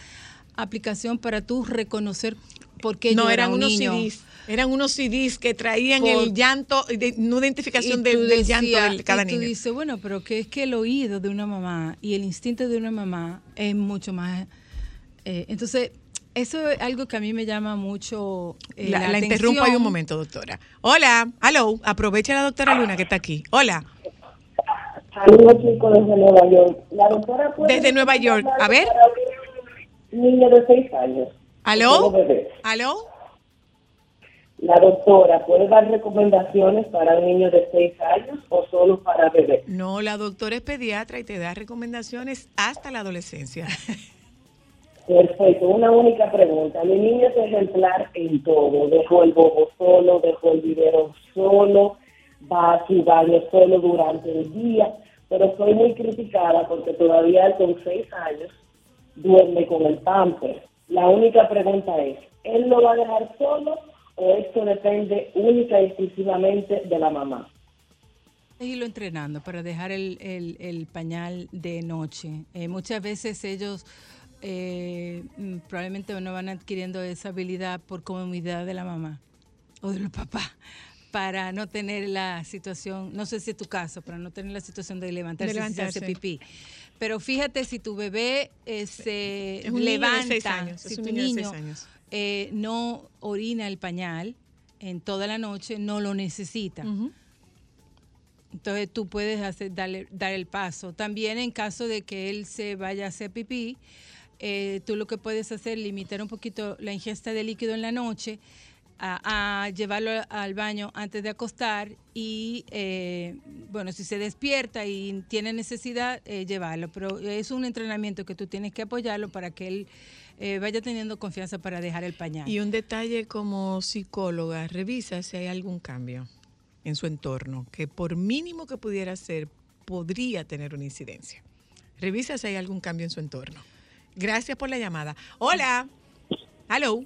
aplicación para tú reconocer por qué No, eran un unos niño. CDs. Eran unos CDs que traían Por- el llanto, de, una identificación Y de- tú del llanto decías- de cada y tú niño. dices, bueno, pero que es que el oído de una mamá y el instinto de una mamá es mucho más... eh, entonces, eso es algo que a mí me llama mucho eh, la, la, la interrumpo ahí un momento, doctora. Hola, hello, aprovecha la doctora Luna que está aquí. Hola, Saludos chicos desde Nueva York. La doctora puede desde Nueva York. A ver, niño de 6 años. ¿Aló? ¿Aló? La doctora puede dar recomendaciones para un niño de 6 años o solo para bebés. No, la doctora es pediatra y te da recomendaciones hasta la adolescencia. <laughs> Perfecto, una única pregunta. Mi niño es ejemplar en todo. Dejó el bobo solo, dejó el vivero solo, va a su baño solo durante el día, pero soy muy criticada porque todavía con 6 años duerme con el pamper. La única pregunta es, ¿él lo va a dejar solo o esto depende única y exclusivamente de la mamá? Es irlo entrenando para dejar el, el- el pañal de noche. Eh, muchas veces ellos eh, mm, probablemente no van adquiriendo esa habilidad por comodidad de la mamá o de los papás para no tener la situación, no sé si es tu caso, para no tener la situación de levantarse. pipí. Pero fíjate si tu bebé eh, se Es un niño de levanta, seis años, si es un tu niño de niño seis años. eh, no orina el pañal en toda la noche, no lo necesita. Entonces tú puedes hacer, darle, dar el paso. También en caso de que él se vaya a hacer pipí, eh, tú lo que puedes hacer es limitar un poquito la ingesta de líquido en la noche, a, a llevarlo al baño antes de acostar y, eh, bueno, si se despierta y tiene necesidad, eh, llevarlo. Pero es un entrenamiento que tú tienes que apoyarlo para que él eh, vaya teniendo confianza para dejar el pañal. Y un detalle como psicóloga, revisa si hay algún cambio en su entorno que por mínimo que pudiera ser, podría tener una incidencia. Revisa si hay algún cambio en su entorno. Gracias por la llamada. Hola. Hello.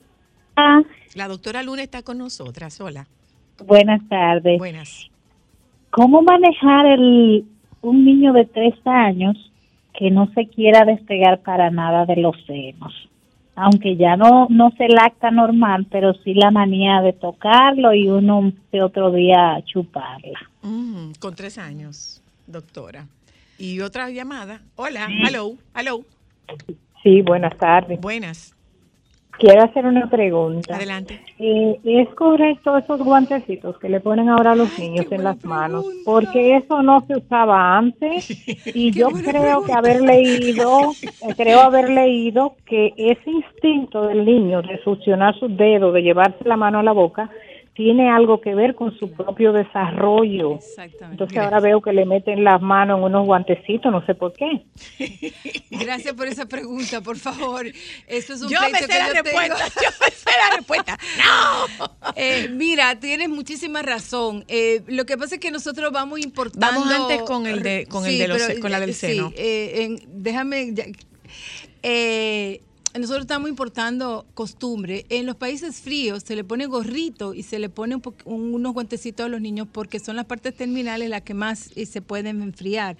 La doctora Luna está con nosotras. Hola. Buenas tardes. Buenas. ¿Cómo manejar el, un niño de tres años que no se quiera despegar para nada de los senos? Aunque ya no, no se lacta normal, pero sí la manía de tocarlo y uno de otro día chuparla. Mm, con tres años, doctora. Y otra llamada. Hola. Hello. Hello. Sí, buenas tardes. Buenas. Quiero hacer una pregunta. Adelante. Eh, ¿Es correcto esos guantecitos que le ponen ahora a los niños en las manos? Porque eso no se usaba antes <laughs> y yo creo que haber leído, eh, creo haber leído que ese instinto del niño de succionar sus dedos, de llevarse la mano a la boca, tiene algo que ver con su propio desarrollo. Exactamente. Entonces ahora veo que le meten las manos en unos guantecitos, no sé por qué. <laughs> Gracias por esa pregunta, por favor. Eso es un Yo me sé que la yo tengo. respuesta, <laughs> yo me sé la respuesta. ¡No! <laughs> Eh, mira, tienes muchísima razón. Eh, lo que pasa es que nosotros vamos importando. Vamos antes con el de- con el de los- pero, con la del sí, seno. eh, en- déjame. ya- eh, nosotros estamos importando costumbre. En los países fríos se le pone gorrito y se le pone un unos guantecitos a los niños porque son las partes terminales las que más eh, se pueden enfriar.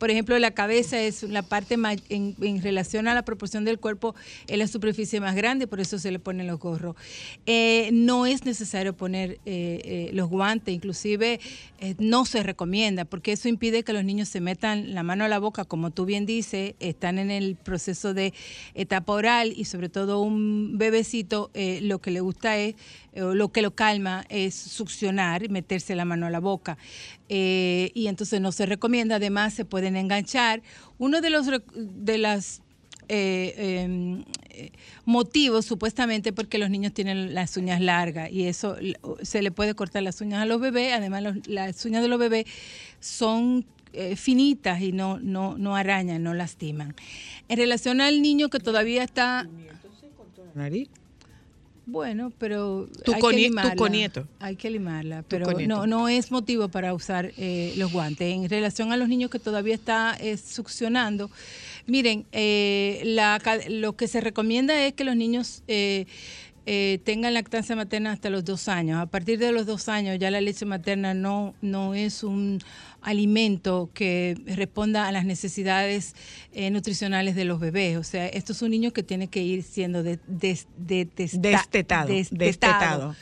Por ejemplo, la cabeza es la parte ma- en, relación a la proporción del cuerpo, es la superficie más grande, por eso se le ponen los gorros. Eh, no es necesario poner eh, eh, los guantes, inclusive no se recomienda, porque eso impide que los niños se metan la mano a la boca, como tú bien dices, están en el proceso de etapa oral y sobre todo un bebecito lo que le gusta es, lo que lo calma es succionar, meterse la mano a la boca. Eh, y entonces no se recomienda, además se pueden enganchar. Uno de los de las eh, eh, eh, motivos supuestamente porque los niños tienen las uñas largas y eso se le puede cortar las uñas a los bebés. Además, los- las uñas de los bebés son eh, finitas y no, no, no arañan, no lastiman. En relación al niño que todavía está... Nariz. Bueno, pero Tu hay que tu limarla. conieto. Hay que limarla, pero no, no es motivo para usar eh, los guantes. En relación a los niños que todavía está eh, succionando, miren, eh, la lo que se recomienda es que los niños eh, tengan lactancia materna hasta los dos años. A partir de los dos años ya la leche materna no, no es un alimento que responda a las necesidades eh, nutricionales de los bebés. O sea, esto es un niño que tiene que ir siendo de, des- de- testa- Destetado, destetado.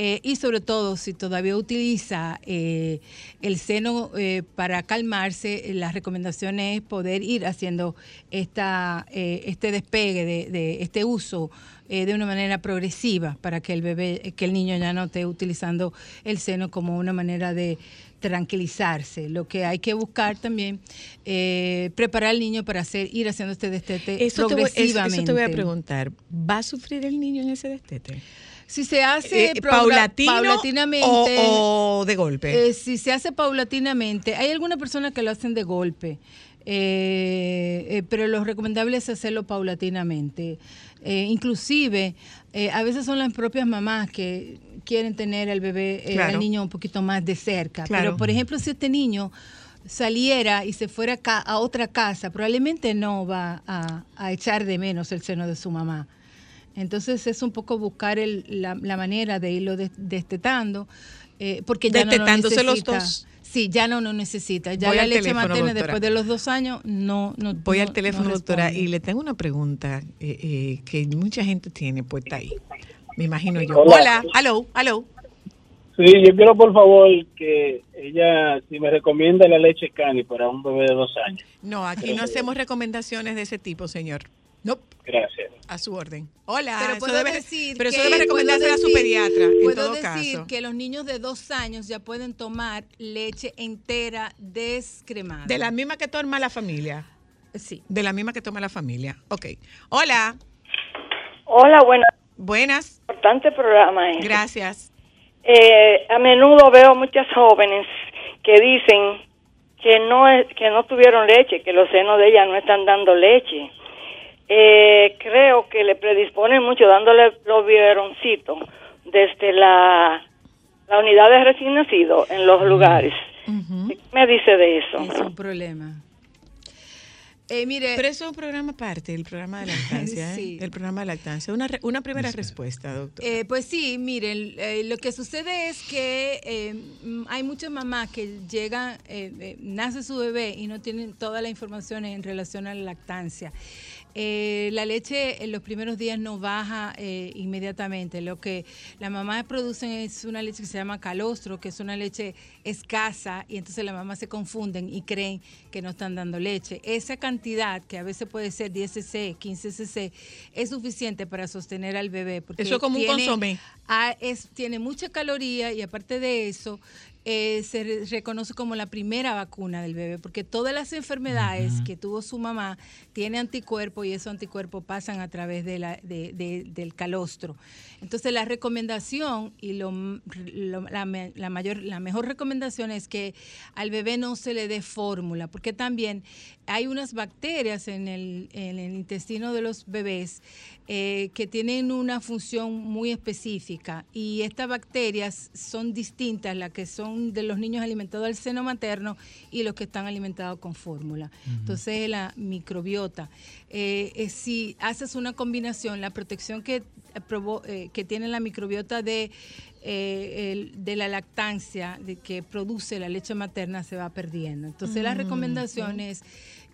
Eh, y sobre todo, si todavía utiliza eh, el seno eh, para calmarse, eh, la recomendación es poder ir haciendo esta, eh, este despegue de, de este uso eh, de una manera progresiva para que el bebé, que el niño ya no esté utilizando el seno como una manera de tranquilizarse. Lo que hay que buscar también, eh, preparar al niño para hacer, ir haciendo este destete Eso te, voy, eso- progresivamente. eso te voy a preguntar. ¿Va a sufrir el niño en ese destete? Si se hace Eh, paulatino paulatinamente o- o de golpe? eh, si se hace paulatinamente, hay algunas personas que lo hacen de golpe, eh, eh, pero lo recomendable es hacerlo paulatinamente. Eh, inclusive, eh, a veces son las propias mamás que quieren tener al bebé, eh, Claro. al niño un poquito más de cerca. Claro. Pero, por ejemplo, si este niño saliera y se fuera a otra casa, probablemente no va a, a echar de menos el seno de su mamá. Entonces es un poco buscar el- la, la manera de irlo des- destetando, eh, porque ya no lo Destetándose los necesita. dos. Sí, ya no lo necesita. Ya Voy la leche teléfono, materna doctora. después de los dos años no, no Voy no- al teléfono, no doctora, y le tengo una pregunta eh, eh, que mucha gente tiene puesta ahí. Me imagino yo. Hola. Hola, hello, hello. Sí, yo quiero por favor que ella, si me recomienda la leche cani para un bebé de dos años. No, aquí no hacemos recomendaciones de ese tipo, señor. No, Gracias. a su orden. Hola, Pero eso puedo debe, decir pero eso que- debe recomendársela a su pediatra, en puedo todo decir caso. que los niños de dos años ya pueden tomar leche entera descremada. De la misma que toma la familia. Sí. De la misma que toma la familia. Ok. Hola. Hola, buenas. Buenas. Importante programa. eh. Gracias. Eh, a menudo veo muchas jóvenes que dicen que no es, que no tuvieron leche, que los senos de ellas no están dando leche. Eh, creo que le predisponen mucho dándole los biberoncitos desde la, la unidad de recién nacido en los lugares. ¿Qué me dice de eso? Es un problema. Eh, mire, Pero eso es un programa aparte, el programa de lactancia. ¿eh? <laughs> El programa de lactancia. Una, re- una primera respuesta, doctor. Eh, pues sí, miren, eh, lo que sucede es que hay muchas mamás que llegan, eh, eh, nace su bebé y no tienen toda la información en relación a la lactancia. Eh, la leche en los primeros días no baja eh, inmediatamente. Lo que las mamás producen es una leche que se llama calostro, que es una leche escasa y entonces las mamás se confunden y creen que no están dando leche. Esa cantidad, que a veces puede ser 10 cc, 15 cc, es suficiente para sostener al bebé. Porque Eso es como un consomé. Es, tiene mucha caloría y aparte de eso, eh, se re- reconoce como la primera vacuna del bebé, porque todas las enfermedades que tuvo su mamá tienen anticuerpos y esos anticuerpos pasan a través de la, de- de- del calostro. Entonces la recomendación y lo, la mayor, la mejor recomendación es que al bebé no se le dé fórmula, porque también hay unas bacterias en el, en el intestino de los bebés eh, que tienen una función muy específica y estas bacterias son distintas, las que son de los niños alimentados al seno materno y los que están alimentados con fórmula. Entonces la microbiota, eh, eh, si haces una combinación, la protección que, provo- eh, que tiene la microbiota de, eh, el- de la lactancia, de que produce la leche materna, se va perdiendo. Entonces la Mm, recomendación es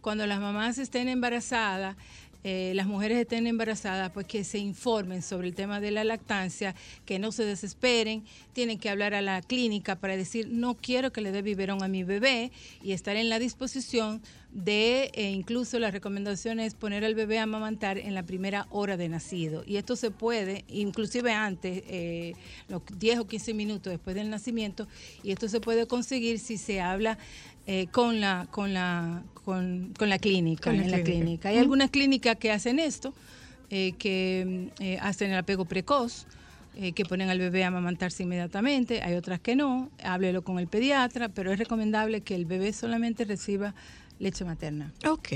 cuando las mamás estén embarazadas, eh, las mujeres estén embarazadas, pues que se informen sobre el tema de la lactancia, que no se desesperen, tienen que hablar a la clínica para decir, no quiero que le dé biberón a mi bebé y estar en la disposición de, eh, incluso la recomendación es poner al bebé a amamantar en la primera hora de nacido. Y esto se puede, inclusive antes, eh, los 10 o 15 minutos después del nacimiento, y esto se puede conseguir si se habla eh, con la con la con, con la clínica Con la en la clínica. hay algunas clínicas que hacen esto eh, que mm, eh, hacen el apego precoz eh, que ponen al bebé a amamantarse inmediatamente hay otras que no háblelo con el pediatra pero es recomendable que el bebé solamente reciba leche materna Ok,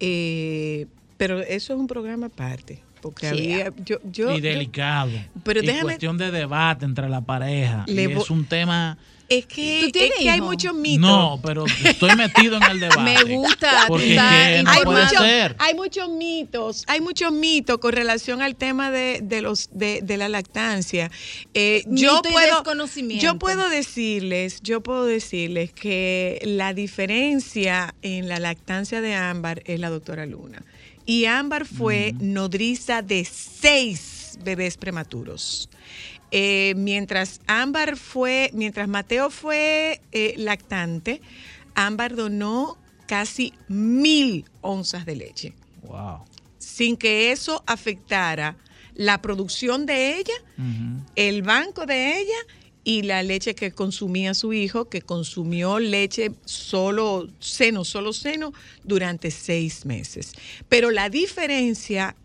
eh, pero eso es un programa aparte, porque Sí. había, yo, yo, y yo- delicado. Pero y déjame- cuestión de debate entre la pareja. Le y es un tema. Es que, ¿Tú tienes es que hay muchos mitos. No, pero estoy metido en el <laughs> debate. Me gusta, Porque que no hay, puede muchos, ser. hay muchos mitos, hay muchos mitos con relación al tema de, de los de, de la lactancia. Eh, yo puedo yo puedo decirles, yo puedo decirles que la diferencia en la lactancia de Ámbar es la doctora Luna. Y Ámbar fue nodriza de seis bebés prematuros. Eh, mientras Ámbar fue, mientras Mateo fue eh, lactante, Ámbar donó casi mil onzas de leche, Wow. sin que eso afectara la producción de ella, el banco de ella y la leche que consumía su hijo, que consumió leche solo seno, solo seno, durante seis meses. Pero la diferencia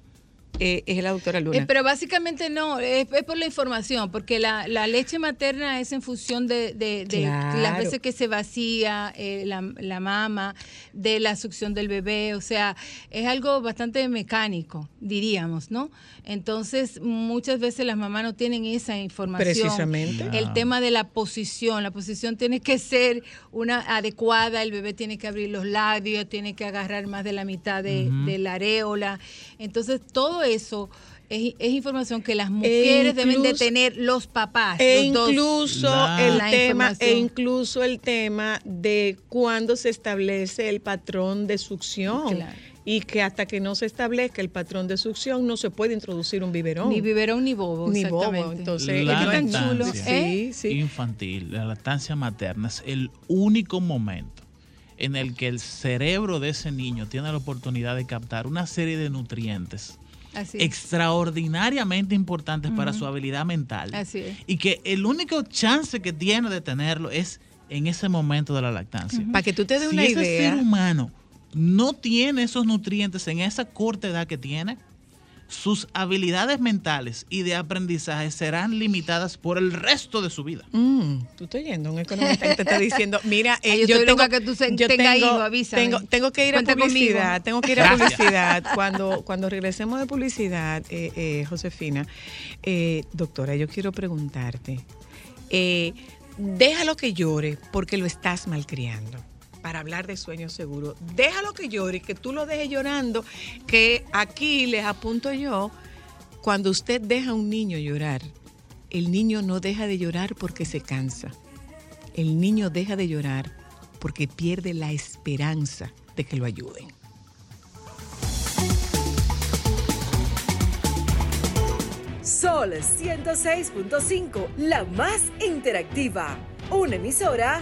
eh, es la doctora Luna. Eh, pero básicamente no, es, es por la información, porque la, la leche materna es en función de, de- de Claro. las veces que se vacía eh, la, la mama, de la succión del bebé, o sea, es algo bastante mecánico, diríamos, ¿no? Entonces, muchas veces las mamás no tienen esa información. Precisamente. El tema de la posición, la posición tiene que ser una adecuada, el bebé tiene que abrir los labios, tiene que agarrar más de la mitad de la areola. Entonces, todo eso es, es información que las mujeres deben de tener los papás. E los dos. incluso el tema, e incluso el tema de cuándo se establece el patrón de succión. Claro. Y que hasta que no se establezca el patrón de succión no se puede introducir un biberón. Ni biberón ni bobo. Ni bobo. Entonces, la es que tan chulo. lactancia ¿Eh? Sí, sí. infantil, la lactancia materna es el único momento en el que el cerebro de ese niño tiene la oportunidad de captar una serie de nutrientes Así extraordinariamente importantes para su habilidad mental Así es. y que el único chance que tiene de tenerlo es en ese momento de la lactancia. Para que tú te des si una ese idea. ser humano no tiene esos nutrientes en esa corta edad que tiene, sus habilidades mentales y de aprendizaje serán limitadas por el resto de su vida. Mm, tú estás yendo, un economista que te está diciendo, mira, <laughs> eh, Ay, yo yo, tengo, que tú se- yo tenga tengo, hijo, avísame. tengo, tengo que ir Cuenta a publicidad, conmigo. tengo que ir a publicidad. Cuando, cuando regresemos de publicidad, eh, eh, Josefina, eh, doctora, yo quiero preguntarte, eh, déjalo que llore porque lo estás malcriando. Para hablar de sueño seguro, déjalo que llore, que tú lo dejes llorando, que aquí les apunto yo, cuando usted deja a un niño llorar, el niño no deja de llorar porque se cansa. El niño deja de llorar porque pierde la esperanza de que lo ayuden. Sol 106.5, la más interactiva. Una emisora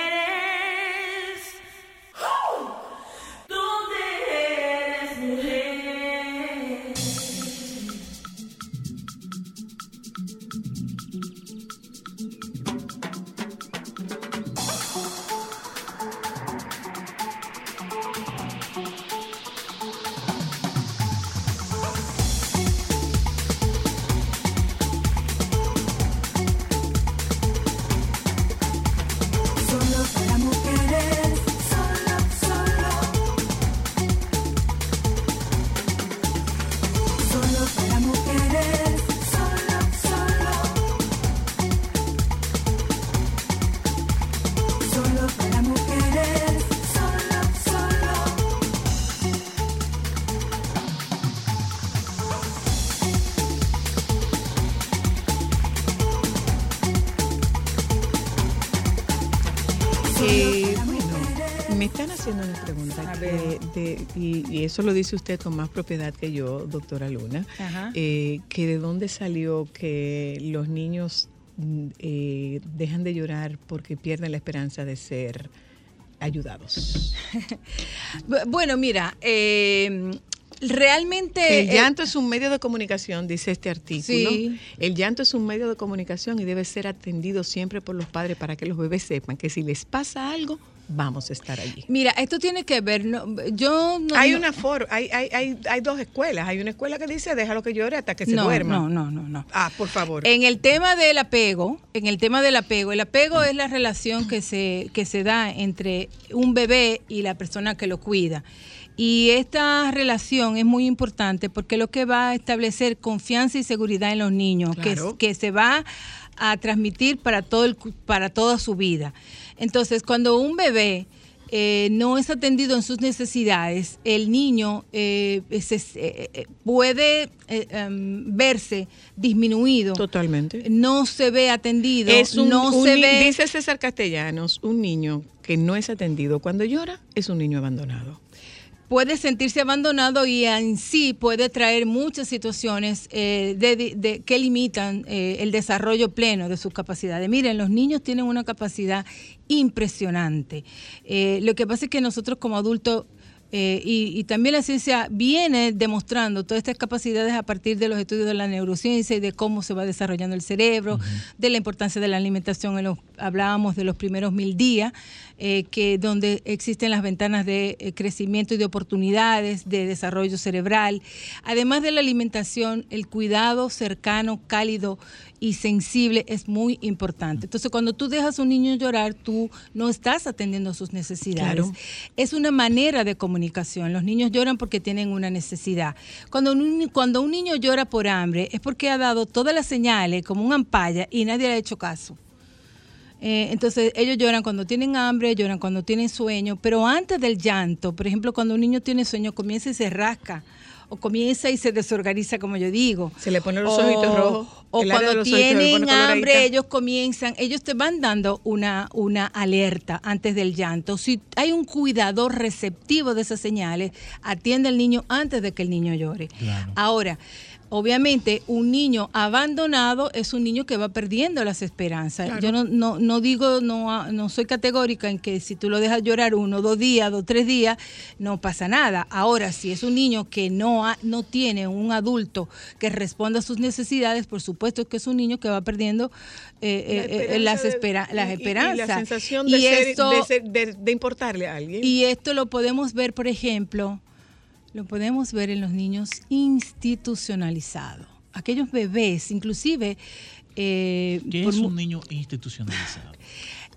Y, y eso lo dice usted con más propiedad que yo, doctora Luna, eh, que de dónde salió que los niños mm, eh, dejan de llorar porque pierden la esperanza de ser ayudados. <laughs> Bu- Bueno, mira, eh, realmente... El eh, llanto es un medio de comunicación, dice este artículo. Sí. El llanto es un medio de comunicación y debe ser atendido siempre por los padres para que los bebés sepan que si les pasa algo, vamos a estar allí. Mira, esto tiene que ver, no, yo no... hay no- una for hay, hay, hay, hay dos escuelas. Hay una escuela que dice déjalo que llore hasta que se No, duerma. no, no, no, no. Ah, por favor. En el tema del apego, en el tema del apego, el apego es la relación que se, que se da entre un bebé y la persona que lo cuida. Y esta relación es muy importante porque lo que va a establecer confianza y seguridad en los niños, que, Claro. que se va a transmitir para, todo el, cu- para toda su vida. Entonces, cuando un bebé eh, no es atendido en sus necesidades, el niño eh, se- eh, eh, puede eh, em, verse disminuido. Totalmente. No se ve atendido. Es un, no un se ni- ve. Dice César Castellanos, un niño que no es atendido cuando llora es un niño abandonado. Puede sentirse abandonado y en sí puede traer muchas situaciones eh, de- que limitan eh, el desarrollo pleno de sus capacidades. Miren, los niños tienen una capacidad impresionante. Eh, lo que pasa es que nosotros como adultos eh, y, y también la ciencia viene demostrando todas estas capacidades a partir de los estudios de la neurociencia y de cómo se va desarrollando el cerebro, de la importancia de la alimentación. En los- hablábamos de los primeros mil días, eh, que donde existen las ventanas de eh, crecimiento y de oportunidades de desarrollo cerebral. Además de la alimentación, el cuidado cercano, cálido y sensible es muy importante. Entonces, cuando tú dejas a un niño llorar, tú no estás atendiendo sus necesidades. Claro. Es una manera de comunicación. Los niños lloran porque tienen una necesidad. Cuando un, cuando un niño llora por hambre es porque ha dado todas las señales como un ampalla y nadie le ha hecho caso. Eh, entonces ellos lloran cuando tienen hambre, lloran cuando tienen sueño, pero antes del llanto, por ejemplo, cuando un niño tiene sueño, comienza y se rasca, o comienza y se desorganiza, como yo digo. Se le ponen los O- ojitos rojos. O cuando tienen coloradita. hambre, ellos comienzan, ellos te van dando una, una alerta antes del llanto. Si hay un cuidador receptivo de esas señales, atiende al niño antes de que el niño llore. Ahora, obviamente, un niño abandonado es un niño que va perdiendo las esperanzas. Claro. Yo no, no, no digo, no, no soy categórica en que si tú lo dejas llorar uno, dos días, dos, tres días, no pasa nada. Ahora, si es un niño que no, ha- no tiene un adulto que responda a sus necesidades, por supuesto que es un niño que va perdiendo eh, eh, eh, las, espera- las y- esperanzas. Y, la sensación de, Y ser- de ser- de- de importarle a alguien. y esto lo podemos ver, por ejemplo, lo podemos ver en los niños institucionalizados. Aquellos bebés, inclusive... eh, ¿Qué por es un niño institucionalizado?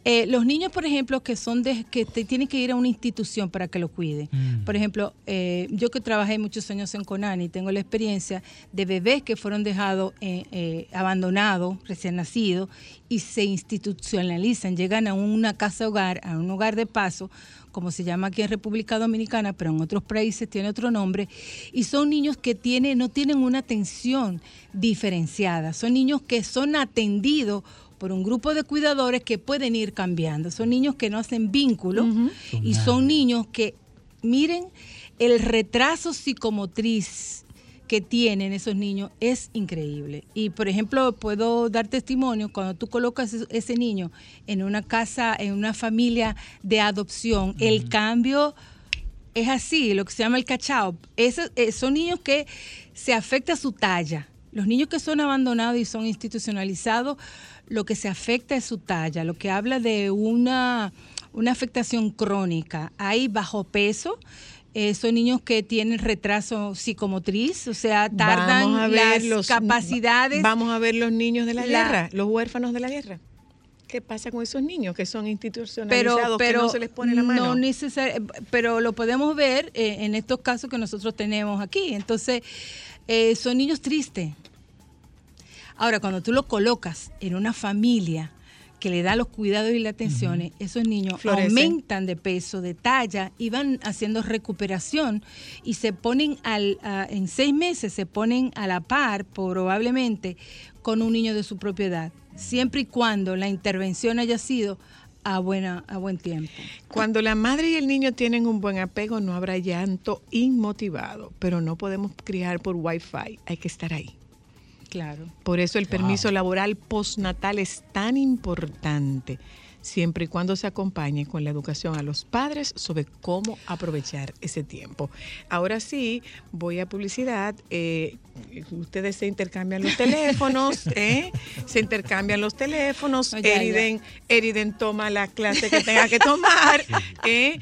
Eh, los niños, por ejemplo, que son de, que te- tienen que ir a una institución para que lo cuiden. Mm. Por ejemplo, eh, yo que trabajé muchos años en Conani, tengo la experiencia de bebés que fueron dejados eh, eh, abandonados, recién nacidos, y se institucionalizan, llegan a una casa hogar, a un hogar de paso, como se llama aquí en República Dominicana, pero en otros países tiene otro nombre, y son niños que tienen, no tienen una atención diferenciada, son niños que son atendidos por un grupo de cuidadores que pueden ir cambiando. Son niños que no hacen vínculo y son niños que, miren, el retraso psicomotriz que tienen esos niños es increíble. Y por ejemplo, puedo dar testimonio, cuando tú colocas ese- niño en una casa, en una familia de adopción, el cambio es así, lo que se llama el cachao. Esos, eh, son niños que se afecta su talla. Los niños que son abandonados y son institucionalizados, lo que se afecta es su talla, lo que habla de una, una afectación crónica. Hay bajo peso, eh, son niños que tienen retraso psicomotriz, o sea, tardan Vamos a ver las los- capacidades. Vamos a ver los niños de la, La- guerra, los huérfanos de la guerra. ¿Qué pasa con esos niños que son institucionalizados, pero que no se les pone la mano? no pero lo podemos ver eh, en estos casos que nosotros tenemos aquí. Entonces, eh, son niños tristes. Ahora, cuando tú los colocas en una familia que le da los cuidados y las atenciones, esos niños Florecen. aumentan de peso, de talla y van haciendo recuperación y se ponen al, a- en seis meses se ponen a la par probablemente con un niño de su propia edad, siempre y cuando la intervención haya sido a buena a buen tiempo. Cuando la madre y el niño tienen un buen apego, no habrá llanto inmotivado, pero no podemos criar por wifi, hay que estar ahí. Claro. Por eso el Wow. permiso laboral postnatal es tan importante, siempre y cuando se acompañe con la educación a los padres sobre cómo aprovechar ese tiempo. Ahora sí, voy a publicidad. eh, ustedes se intercambian los <laughs> teléfonos, ¿eh? se intercambian los teléfonos. No, ya, ya. Eriden, Eriden toma la clase que tenga que tomar. Eh,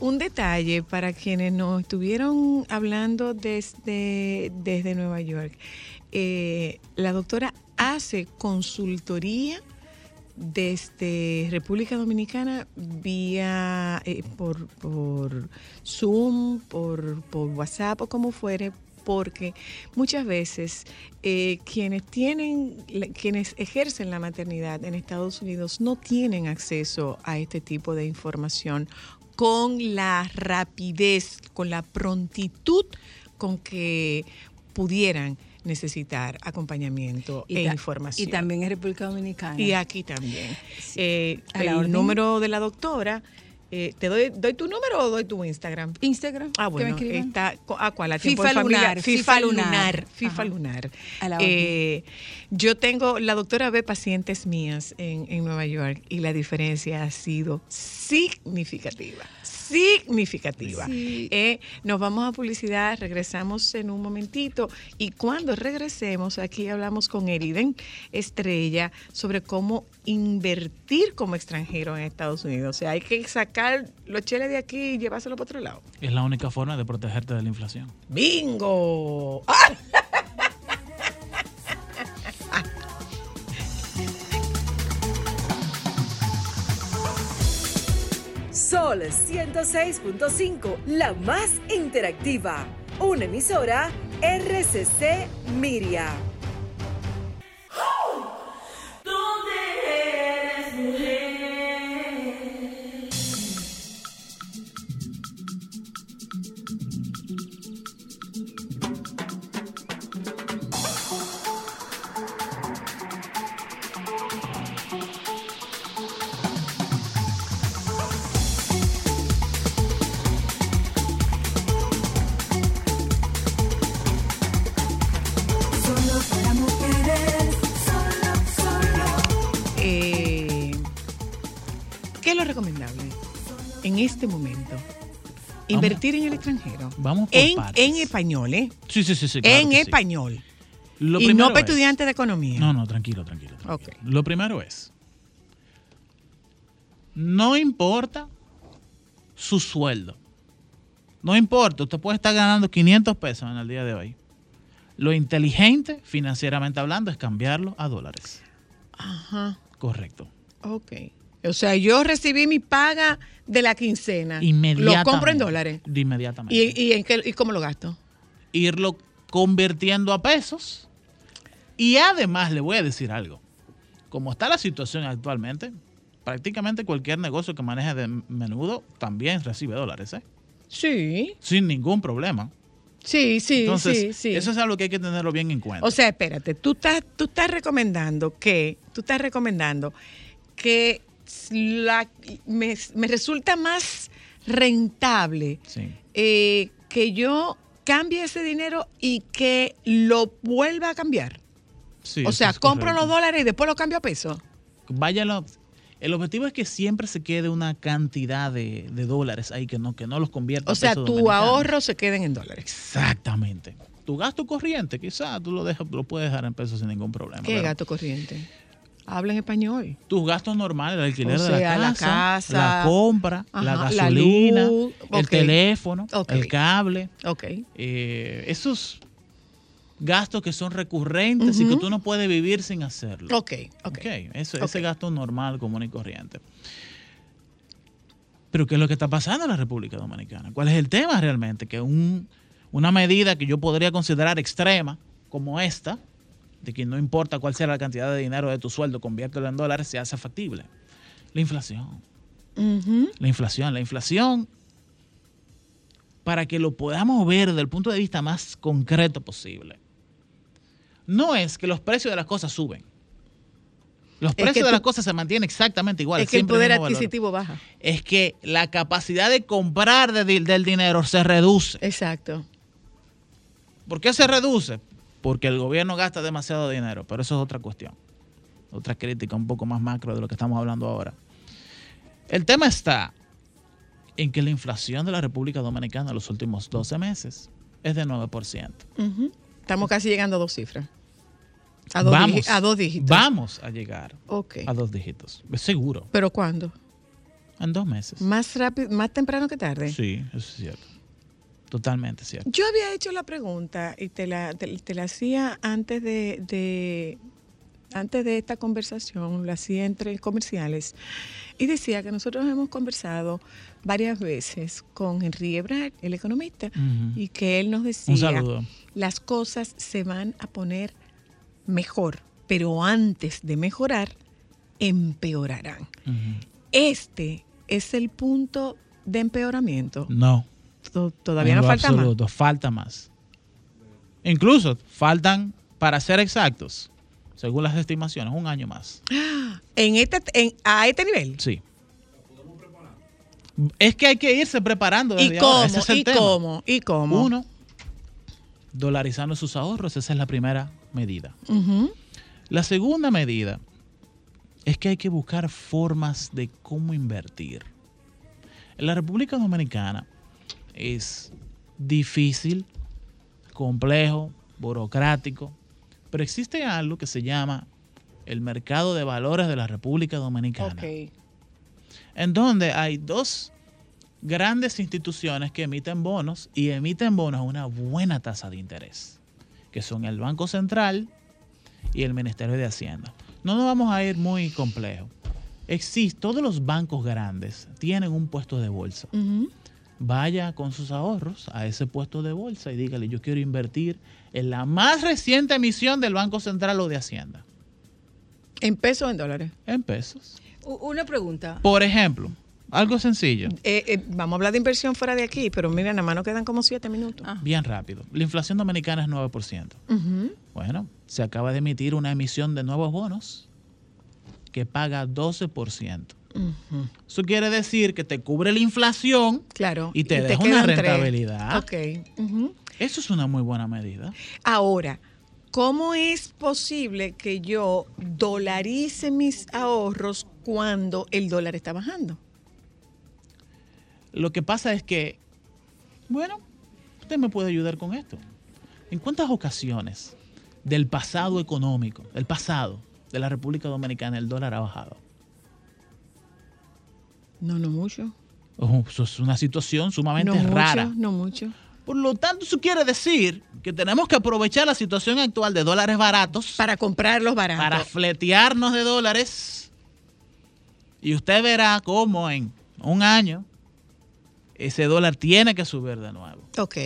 un detalle para quienes nos estuvieron hablando desde, desde Nueva York. Eh, la doctora hace consultoría desde República Dominicana vía eh, por, por Zoom, por, por WhatsApp o como fuere, porque muchas veces eh, quienes tienen, quienes ejercen la maternidad en Estados Unidos no tienen acceso a este tipo de información con la rapidez, con la prontitud con que pudieran necesitar acompañamiento Y e información. Y también en República Dominicana. Y aquí también. Eh, el orden. número de la doctora, eh, ¿te doy, doy tu número o doy tu Instagram? Instagram. Ah, que me bueno, está, ¿a cuál? ¿A tiempo FIFA de lunar, FIFA, lunar. lunar. FIFA Ajá. lunar. A la orden. Eh, yo tengo, la doctora ve pacientes mías en, en Nueva York y la diferencia ha sido significativa. Significativa. Sí. Eh, nos vamos a publicidad, regresamos en un momentito y cuando regresemos aquí hablamos con Eriden Estrella sobre cómo invertir como extranjero en Estados Unidos. O sea, hay que sacar los cheles de aquí y llevárselo para otro lado. Es la única forma de protegerte de la inflación. ¡Bingo! <laughs> ¡Ah! Sol 106.5, la más interactiva. Una emisora RCC Miria. ¿Dónde eres mujer? Este momento? Invertir en el extranjero. Vamos por En, partes. en español, ¿eh? Sí, sí, sí, sí. claro en sí. español. Lo y no para es- estudiantes de economía. No, no, tranquilo, tranquilo. tranquilo. Lo primero es, no importa su sueldo. No importa, usted puede estar ganando 500 pesos en el día de hoy. Lo inteligente, financieramente hablando, es cambiarlo a dólares. Ajá. Correcto. Ok. O sea, yo recibí mi paga de la quincena. Inmediatamente. Lo compro en dólares. De inmediatamente. ¿Y, y, en qué, ¿Y cómo lo gasto? Irlo convirtiendo a pesos. Y además le voy a decir algo. Como está la situación actualmente, prácticamente cualquier negocio que maneje de menudo también recibe dólares, ¿eh? Sí. Sin ningún problema. Sí, sí, Entonces, sí, sí. eso es algo que hay que tenerlo bien en cuenta. O sea, espérate, tú estás, tú estás recomendando que, tú estás recomendando que la, me, me resulta más rentable Sí. eh, que yo cambie ese dinero y que lo vuelva a cambiar. Sí, o sea, compro correcto. los dólares y después lo cambio a peso. Váyalo. El objetivo es que siempre se quede una cantidad de, de dólares ahí que no, que no los convierta O a sea, tu ahorro se queden en dólares. Exactamente. Tu gasto corriente, quizás tú lo dejas, lo puedes dejar en pesos sin ningún problema. ¿Qué pero gasto corriente? Habla en español. Tus gastos normales, el alquiler O de la sea, la casa, casa, la compra, la ajá, la gasolina, luz, el teléfono, el cable. Ok. eh, esos gastos que son recurrentes y que tú no puedes vivir sin hacerlo. Ok, ok. eso-. Ese gasto normal, común y corriente. Pero ¿qué es lo que está pasando en la República Dominicana? ¿Cuál es el tema realmente? Que un- una medida que yo podría considerar extrema, como esta, de que no importa cuál sea la cantidad de dinero de tu sueldo, conviértelo en dólares, se hace factible. La inflación. La inflación. La inflación, para que lo podamos ver desde el punto de vista más concreto posible, no es que los precios de las cosas suben. Los Es precios de tú- las cosas se mantienen exactamente iguales. es que el poder valor. adquisitivo baja. Es que la capacidad de comprar de del dinero se reduce. Exacto. ¿Por qué se reduce? Porque el gobierno gasta demasiado dinero, pero eso es otra cuestión. Otra crítica un poco más macro de lo que estamos hablando ahora. El tema está en que la inflación de la República Dominicana en los últimos 12 meses es de 9%. Ujú. Estamos casi llegando a dos cifras. A dos, vamos, a dos dígitos. Vamos a llegar a dos dígitos. Seguro. ¿Pero cuándo? En dos meses. ¿Más rápido, más temprano que tarde? Sí, eso es cierto. Totalmente cierto. Yo había hecho la pregunta y te la, te, te la hacía antes de, de- antes de esta conversación, la hacía entre comerciales, y decía que nosotros hemos conversado varias veces con Henry Ebrard, el economista, y que él nos decía, Un saludo. las cosas se van a poner mejor, pero antes de mejorar, empeorarán. Este es el punto de empeoramiento. No. To- Todavía no falta más. absoluto, falta más. Incluso faltan, para ser exactos, según las estimaciones, un año más. <gasps> En este, en- a este nivel. Sí. Es que hay que irse preparando ¿Y desde cómo? ahora. Ese es el ¿Y tema. cómo? ¿Y cómo? Uno, dolarizando sus ahorros. Esa es la primera medida. La segunda medida es que hay que buscar formas de cómo invertir. En la República Dominicana es difícil, complejo, burocrático, pero existe algo que se llama el mercado de valores de la República Dominicana, en donde hay dos grandes instituciones que emiten bonos y emiten bonos a una buena tasa de interés, que son el Banco Central y el Ministerio de Hacienda. No nos vamos a ir muy complejo. Existe, todos los bancos grandes tienen un puesto de bolsa. Vaya con sus ahorros a ese puesto de bolsa y dígale, yo quiero invertir en la más reciente emisión del Banco Central o de Hacienda. ¿En pesos o en dólares? En pesos. Una pregunta. Por ejemplo, algo sencillo, Eh, eh, vamos a hablar de inversión fuera de aquí, pero mira, nada más nos quedan como siete minutos. bien rápido. La inflación dominicana es 9%. Ujú. Bueno, se acaba de emitir una emisión de nuevos bonos que paga 12%. Eso quiere decir que te cubre la inflación Claro. y te y deja una rentabilidad. Ok. Ujú. Eso es una muy buena medida. Ahora, ¿cómo es posible que yo dolarice mis ahorros cuando el dólar está bajando? Lo que pasa es que, bueno, usted me puede ayudar con esto. ¿En cuántas ocasiones del pasado económico, del pasado de la República Dominicana, el dólar ha bajado? No, no mucho. Es una situación sumamente no rara. no mucho. Por lo tanto, eso quiere decir que tenemos que aprovechar la situación actual de dólares baratos Para comprarlos baratos. para fletearnos de dólares. Y usted verá cómo en un año ese dólar tiene que subir de nuevo. Ok.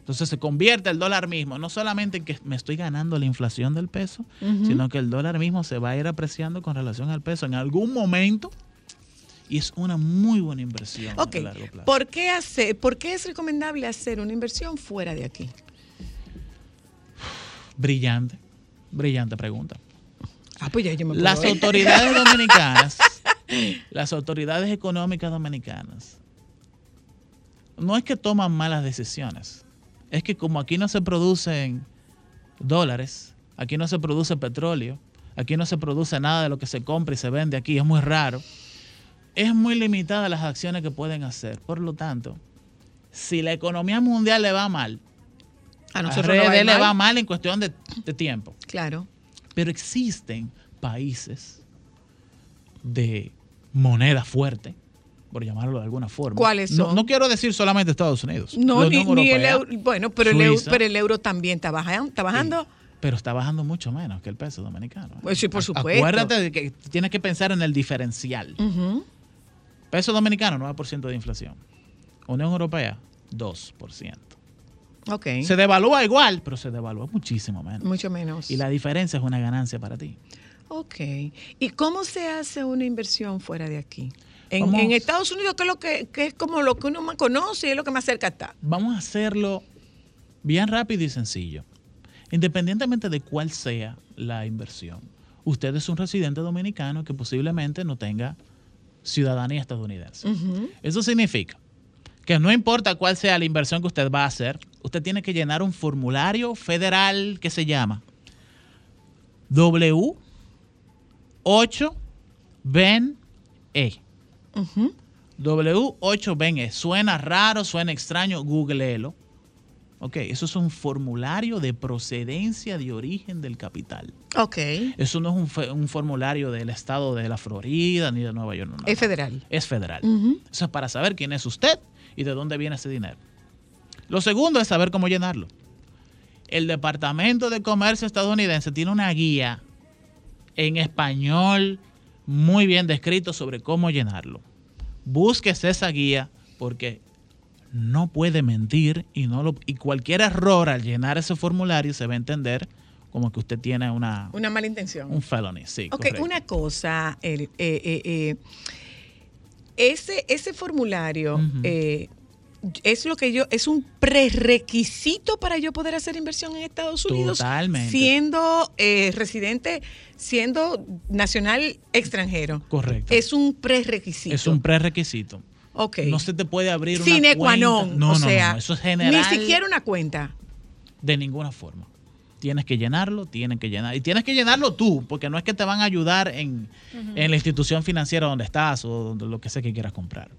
Entonces se convierte el dólar mismo, no solamente en que me estoy ganando la inflación del peso, sino que el dólar mismo se va a ir apreciando con relación al peso en algún momento y es una muy buena inversión a largo plazo. ¿Por qué, hacer, ¿Por qué es recomendable hacer una inversión fuera de aquí? Brillante, brillante pregunta. Ah, pues ya yo me puedo Las autoridades <laughs> dominicanas, las autoridades económicas dominicanas, no es que toman malas decisiones, es que como aquí no se producen dólares, aquí no se produce petróleo, aquí no se produce nada de lo que se compra y se vende aquí, es muy raro, es muy limitada las acciones que pueden hacer. Por lo tanto, si la economía mundial le va mal, A nosotros nos va le mal. va mal en cuestión de, de tiempo. Claro. Pero existen países de moneda fuerte, por llamarlo de alguna forma. ¿Cuáles No- son? No, quiero decir solamente Estados Unidos. No, ni, el euro. Bueno, pero el, euro, pero el euro también está bajando. Está bajando. pero está bajando mucho menos que el peso dominicano. ¿eh? Pues sí, por supuesto. Acuérdate de que tienes que pensar en el diferencial. Peso dominicano, 9% de inflación. Unión Europea, 2%. Ok. Se devalúa igual, pero se devalúa muchísimo menos. Mucho menos. Y la diferencia es una ganancia para ti. Ok. ¿Y cómo se hace una inversión fuera de aquí? En Estados Unidos, que es, lo que, que es como lo que uno más conoce y es lo que más cerca está. Vamos a hacerlo bien rápido y sencillo. Independientemente de cuál sea la inversión, usted es un residente dominicano que posiblemente no tenga ciudadanía estadounidense. Eso significa que no importa cuál sea la inversión que usted va a hacer, usted tiene que llenar un formulario federal que se llama W8BEN-E. W8BEN-E. Suena raro, suena extraño, googleelo. Ok, eso es un formulario de procedencia de origen del capital. Ok. Eso no es un, formulario del estado de la Florida ni de Nueva York. no, no, Es federal. Es federal. Eso es para saber quién es usted y de dónde viene ese dinero. Lo segundo es saber cómo llenarlo. El Departamento de Comercio estadounidense tiene una guía en español muy bien descrito sobre cómo llenarlo. Búsquese esa guía porque no puede mentir y, no lo, y cualquier error al llenar ese formulario se va a entender como que usted tiene una, Una mala intención. un felony. Sí, Ok, correcto. una cosa, el- eh, eh, eh, ese, ese formulario eh, es lo que yo, es un prerequisito para yo poder hacer inversión en Estados Unidos. Totalmente. Siendo eh, residente, siendo nacional extranjero. Correcto. Es un prerequisito. Es un prerequisito. Ok. No se te puede abrir una Sine qua cuenta. non. No, o no, sea, no, Eso es general. Ni siquiera una cuenta. De ninguna forma. Tienes que llenarlo, tienes que llenar. Y tienes que llenarlo tú, porque no es que te van a ayudar en, en la institución financiera donde estás o donde lo que sea que quieras comprar.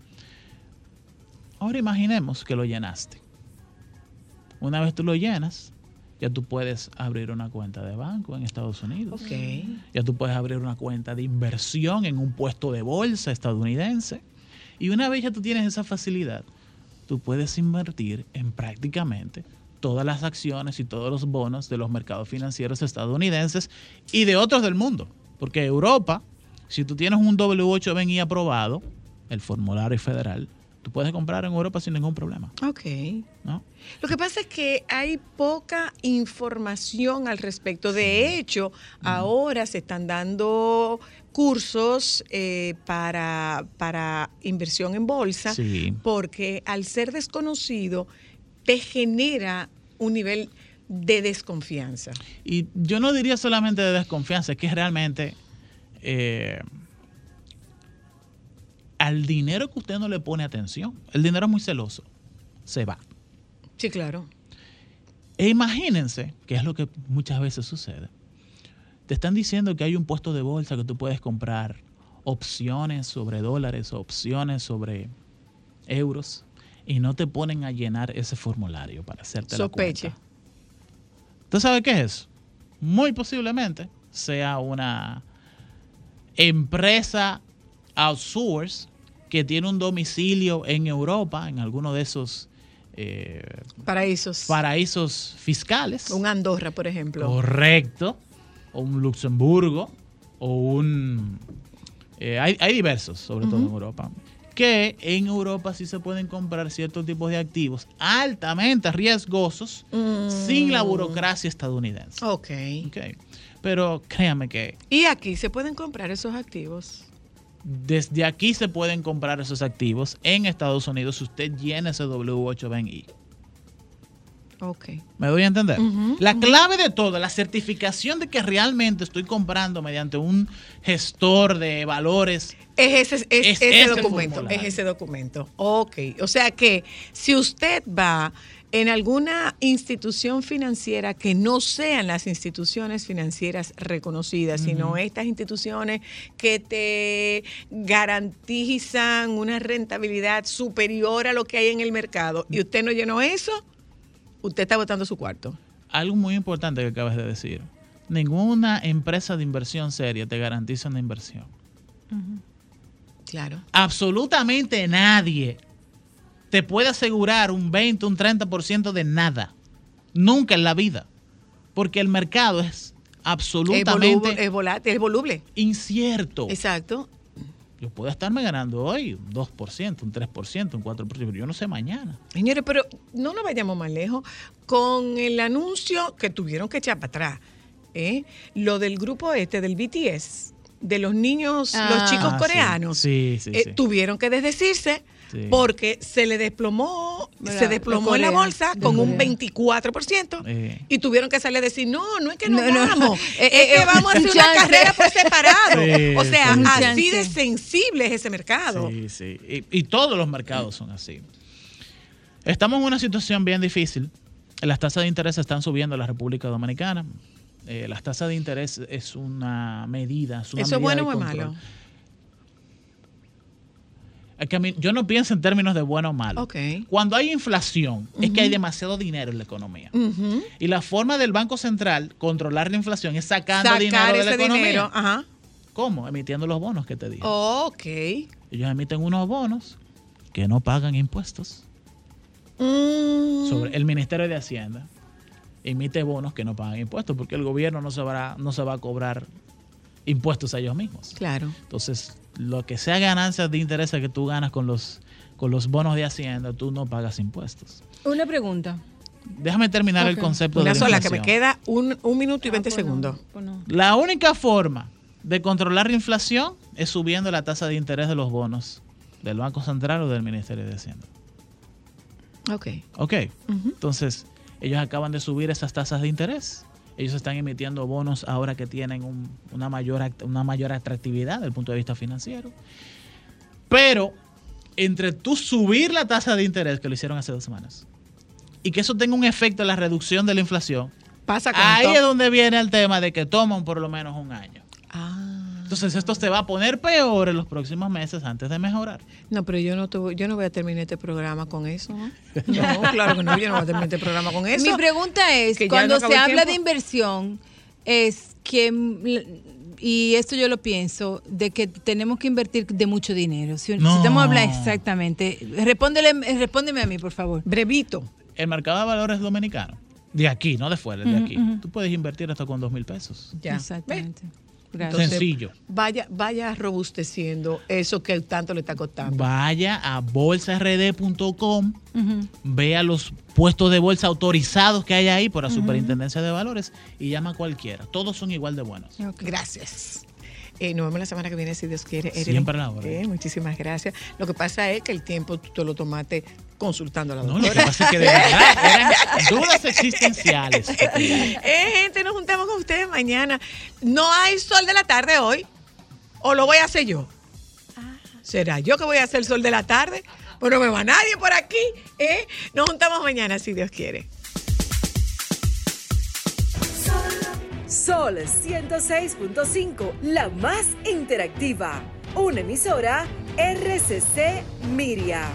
Ahora imaginemos que lo llenaste. Una vez tú lo llenas, ya tú puedes abrir una cuenta de banco en Estados Unidos. Ok. Ya tú puedes abrir una cuenta de inversión en un puesto de bolsa estadounidense. Y una vez ya tú tienes esa facilidad, tú puedes invertir en prácticamente todas las acciones y todos los bonos de los mercados financieros estadounidenses y de otros del mundo. Porque Europa, si tú tienes un W8BNI aprobado, el formulario federal, tú puedes comprar en Europa sin ningún problema. Ok. ¿no? Lo que pasa es que hay poca información al respecto. De hecho, ahora se están dando cursos eh, para, para inversión en bolsa Sí. porque al ser desconocido te genera un nivel de desconfianza. Y yo no diría solamente de desconfianza, es que realmente eh, al dinero que usted no le pone atención, el dinero es muy celoso, se va. Sí, claro. E imagínense, que es lo que muchas veces sucede, te están diciendo que hay un puesto de bolsa que tú puedes comprar opciones sobre dólares, opciones sobre euros, y no te ponen a llenar ese formulario para hacerte Sospeche. la cuenta. ¿Tú sabes qué es eso? Muy posiblemente sea una empresa outsource que tiene un domicilio en Europa, en alguno de esos eh, Paraísos. paraísos fiscales. Un Andorra, por ejemplo. Correcto. O un Luxemburgo. O un... eh, hay, hay diversos, sobre todo en. Europa. Que en Europa sí se pueden comprar ciertos tipos de activos altamente riesgosos sin la burocracia estadounidense. Ok. Ok. Pero créame que Y aquí se pueden comprar esos activos. desde aquí se pueden comprar esos activos en Estados Unidos si usted llena ese W8BNI. Ok. ¿Me doy a entender? La clave de todo, la certificación de que realmente estoy comprando mediante un gestor de valores. Es ese, es Es ese ese documento, formulario. es ese documento. Ok, o sea que si usted va en alguna institución financiera que no sean las instituciones financieras reconocidas, sino estas instituciones que te garantizan una rentabilidad superior a lo que hay en el mercado y usted no llenó eso, usted está botando su cuarto. Algo muy importante que acabas de decir. Ninguna empresa de inversión seria te garantiza una inversión. Claro. Absolutamente nadie te puede asegurar un 20, un 30% de nada. Nunca en la vida. Porque el mercado es Es, absolutamente volu- es volátil, es voluble. incierto. Exacto. Yo puedo estarme ganando hoy un 2%, un 3%, un 4%, pero yo no sé mañana. Señores, pero no nos vayamos más lejos. Con el anuncio que tuvieron que echar para atrás, ¿eh? lo del grupo este, del BTS, de los niños, Ah, los chicos sí. coreanos, Sí, sí, eh, sí. tuvieron que desdecirse Sí. porque se le desplomó, ¿Verdad? se desplomó De en la bolsa con un Corea. 24%. Eh, Y tuvieron que salir a decir, no, no es que no, No, no. vamos, Eh, es eh, que eh, vamos a hacer un una carrera por separado. Sí, o sea, sí, sí. así de sensible es ese mercado. Sí, sí. Y, y todos los mercados son así. Estamos en una situación bien difícil las tasas de interés están subiendo en la República Dominicana. Eh, las tasas de interés es una medida. Es una ¿Eso es medida bueno o malo? Es que a yo no pienso en términos de bueno o malo. Cuando hay inflación, es que hay demasiado dinero en la economía. Y la forma del Banco Central controlar la inflación es sacando Sacar dinero de la ese economía. dinero. Ajá. ¿Cómo? Emitiendo los bonos que te dije. Ok. Ellos emiten unos bonos que no pagan impuestos. Mm. Sobre el Ministerio de Hacienda emite bonos que no pagan impuestos porque el gobierno no se va, no se va a cobrar impuestos a ellos mismos. Claro. Entonces, lo que sea ganancias de intereses que tú ganas con los, con los bonos de Hacienda, tú no pagas impuestos. Una pregunta. Déjame terminar el concepto Una de la sola, que me queda un, un minuto y veinte segundos. La única forma de controlar la inflación es subiendo la tasa de interés de los bonos del Banco Central o del Ministerio de Hacienda. Ok. Ok. Entonces, ellos acaban de subir esas tasas de interés. Ellos están emitiendo bonos ahora que tienen un- una, mayor, una mayor atractividad desde el punto de vista financiero. Pero, entre tú subir la tasa de interés, que lo hicieron hace dos semanas, y que eso tenga un efecto en la reducción de la inflación, Pasa ahí es donde viene el tema de que toman por lo menos un año. Entonces, esto se va a poner peor en los próximos meses antes de mejorar. No, pero yo no, te voy- yo no voy a terminar este programa con eso. ¿no? No, claro que no, yo no voy a terminar este programa con eso. Mi pregunta es, cuando no se habla de inversión, es que, y esto yo lo pienso, de que tenemos que invertir de mucho dinero. Si, si No. estamos hablando exactamente, respóndele, respóndeme a mí, por favor. Brevito. El mercado de valores dominicano, de aquí, no de fuera, de aquí, ujú. tú puedes invertir hasta con dos mil pesos. Ya. Exactamente. Entonces, Sencillo. Vaya, vaya robusteciendo eso que tanto le está costando. Vaya a bolsard.com, Ujú. vea los puestos de bolsa autorizados que hay ahí por la Superintendencia de Valores y llama a cualquiera. Todos son igual de buenos. Gracias. Eh, nos vemos la semana que viene, si Dios quiere. Siempre a la orden. Eh, muchísimas gracias. Lo que pasa es que el tiempo tú te lo tomaste consultando a la No, doctora. lo que pasa es que de verdad <laughs> eran dudas existenciales. <laughs> Eh, gente, nos juntamos con ustedes mañana. No hay sol de la tarde hoy. ¿O lo voy a hacer yo? ¿Será yo que voy a hacer el sol de la tarde? Pues no me va nadie por aquí. ¿eh? Nos juntamos mañana, si Dios quiere. Sol 106.5, la más interactiva. Una emisora RCC Miria.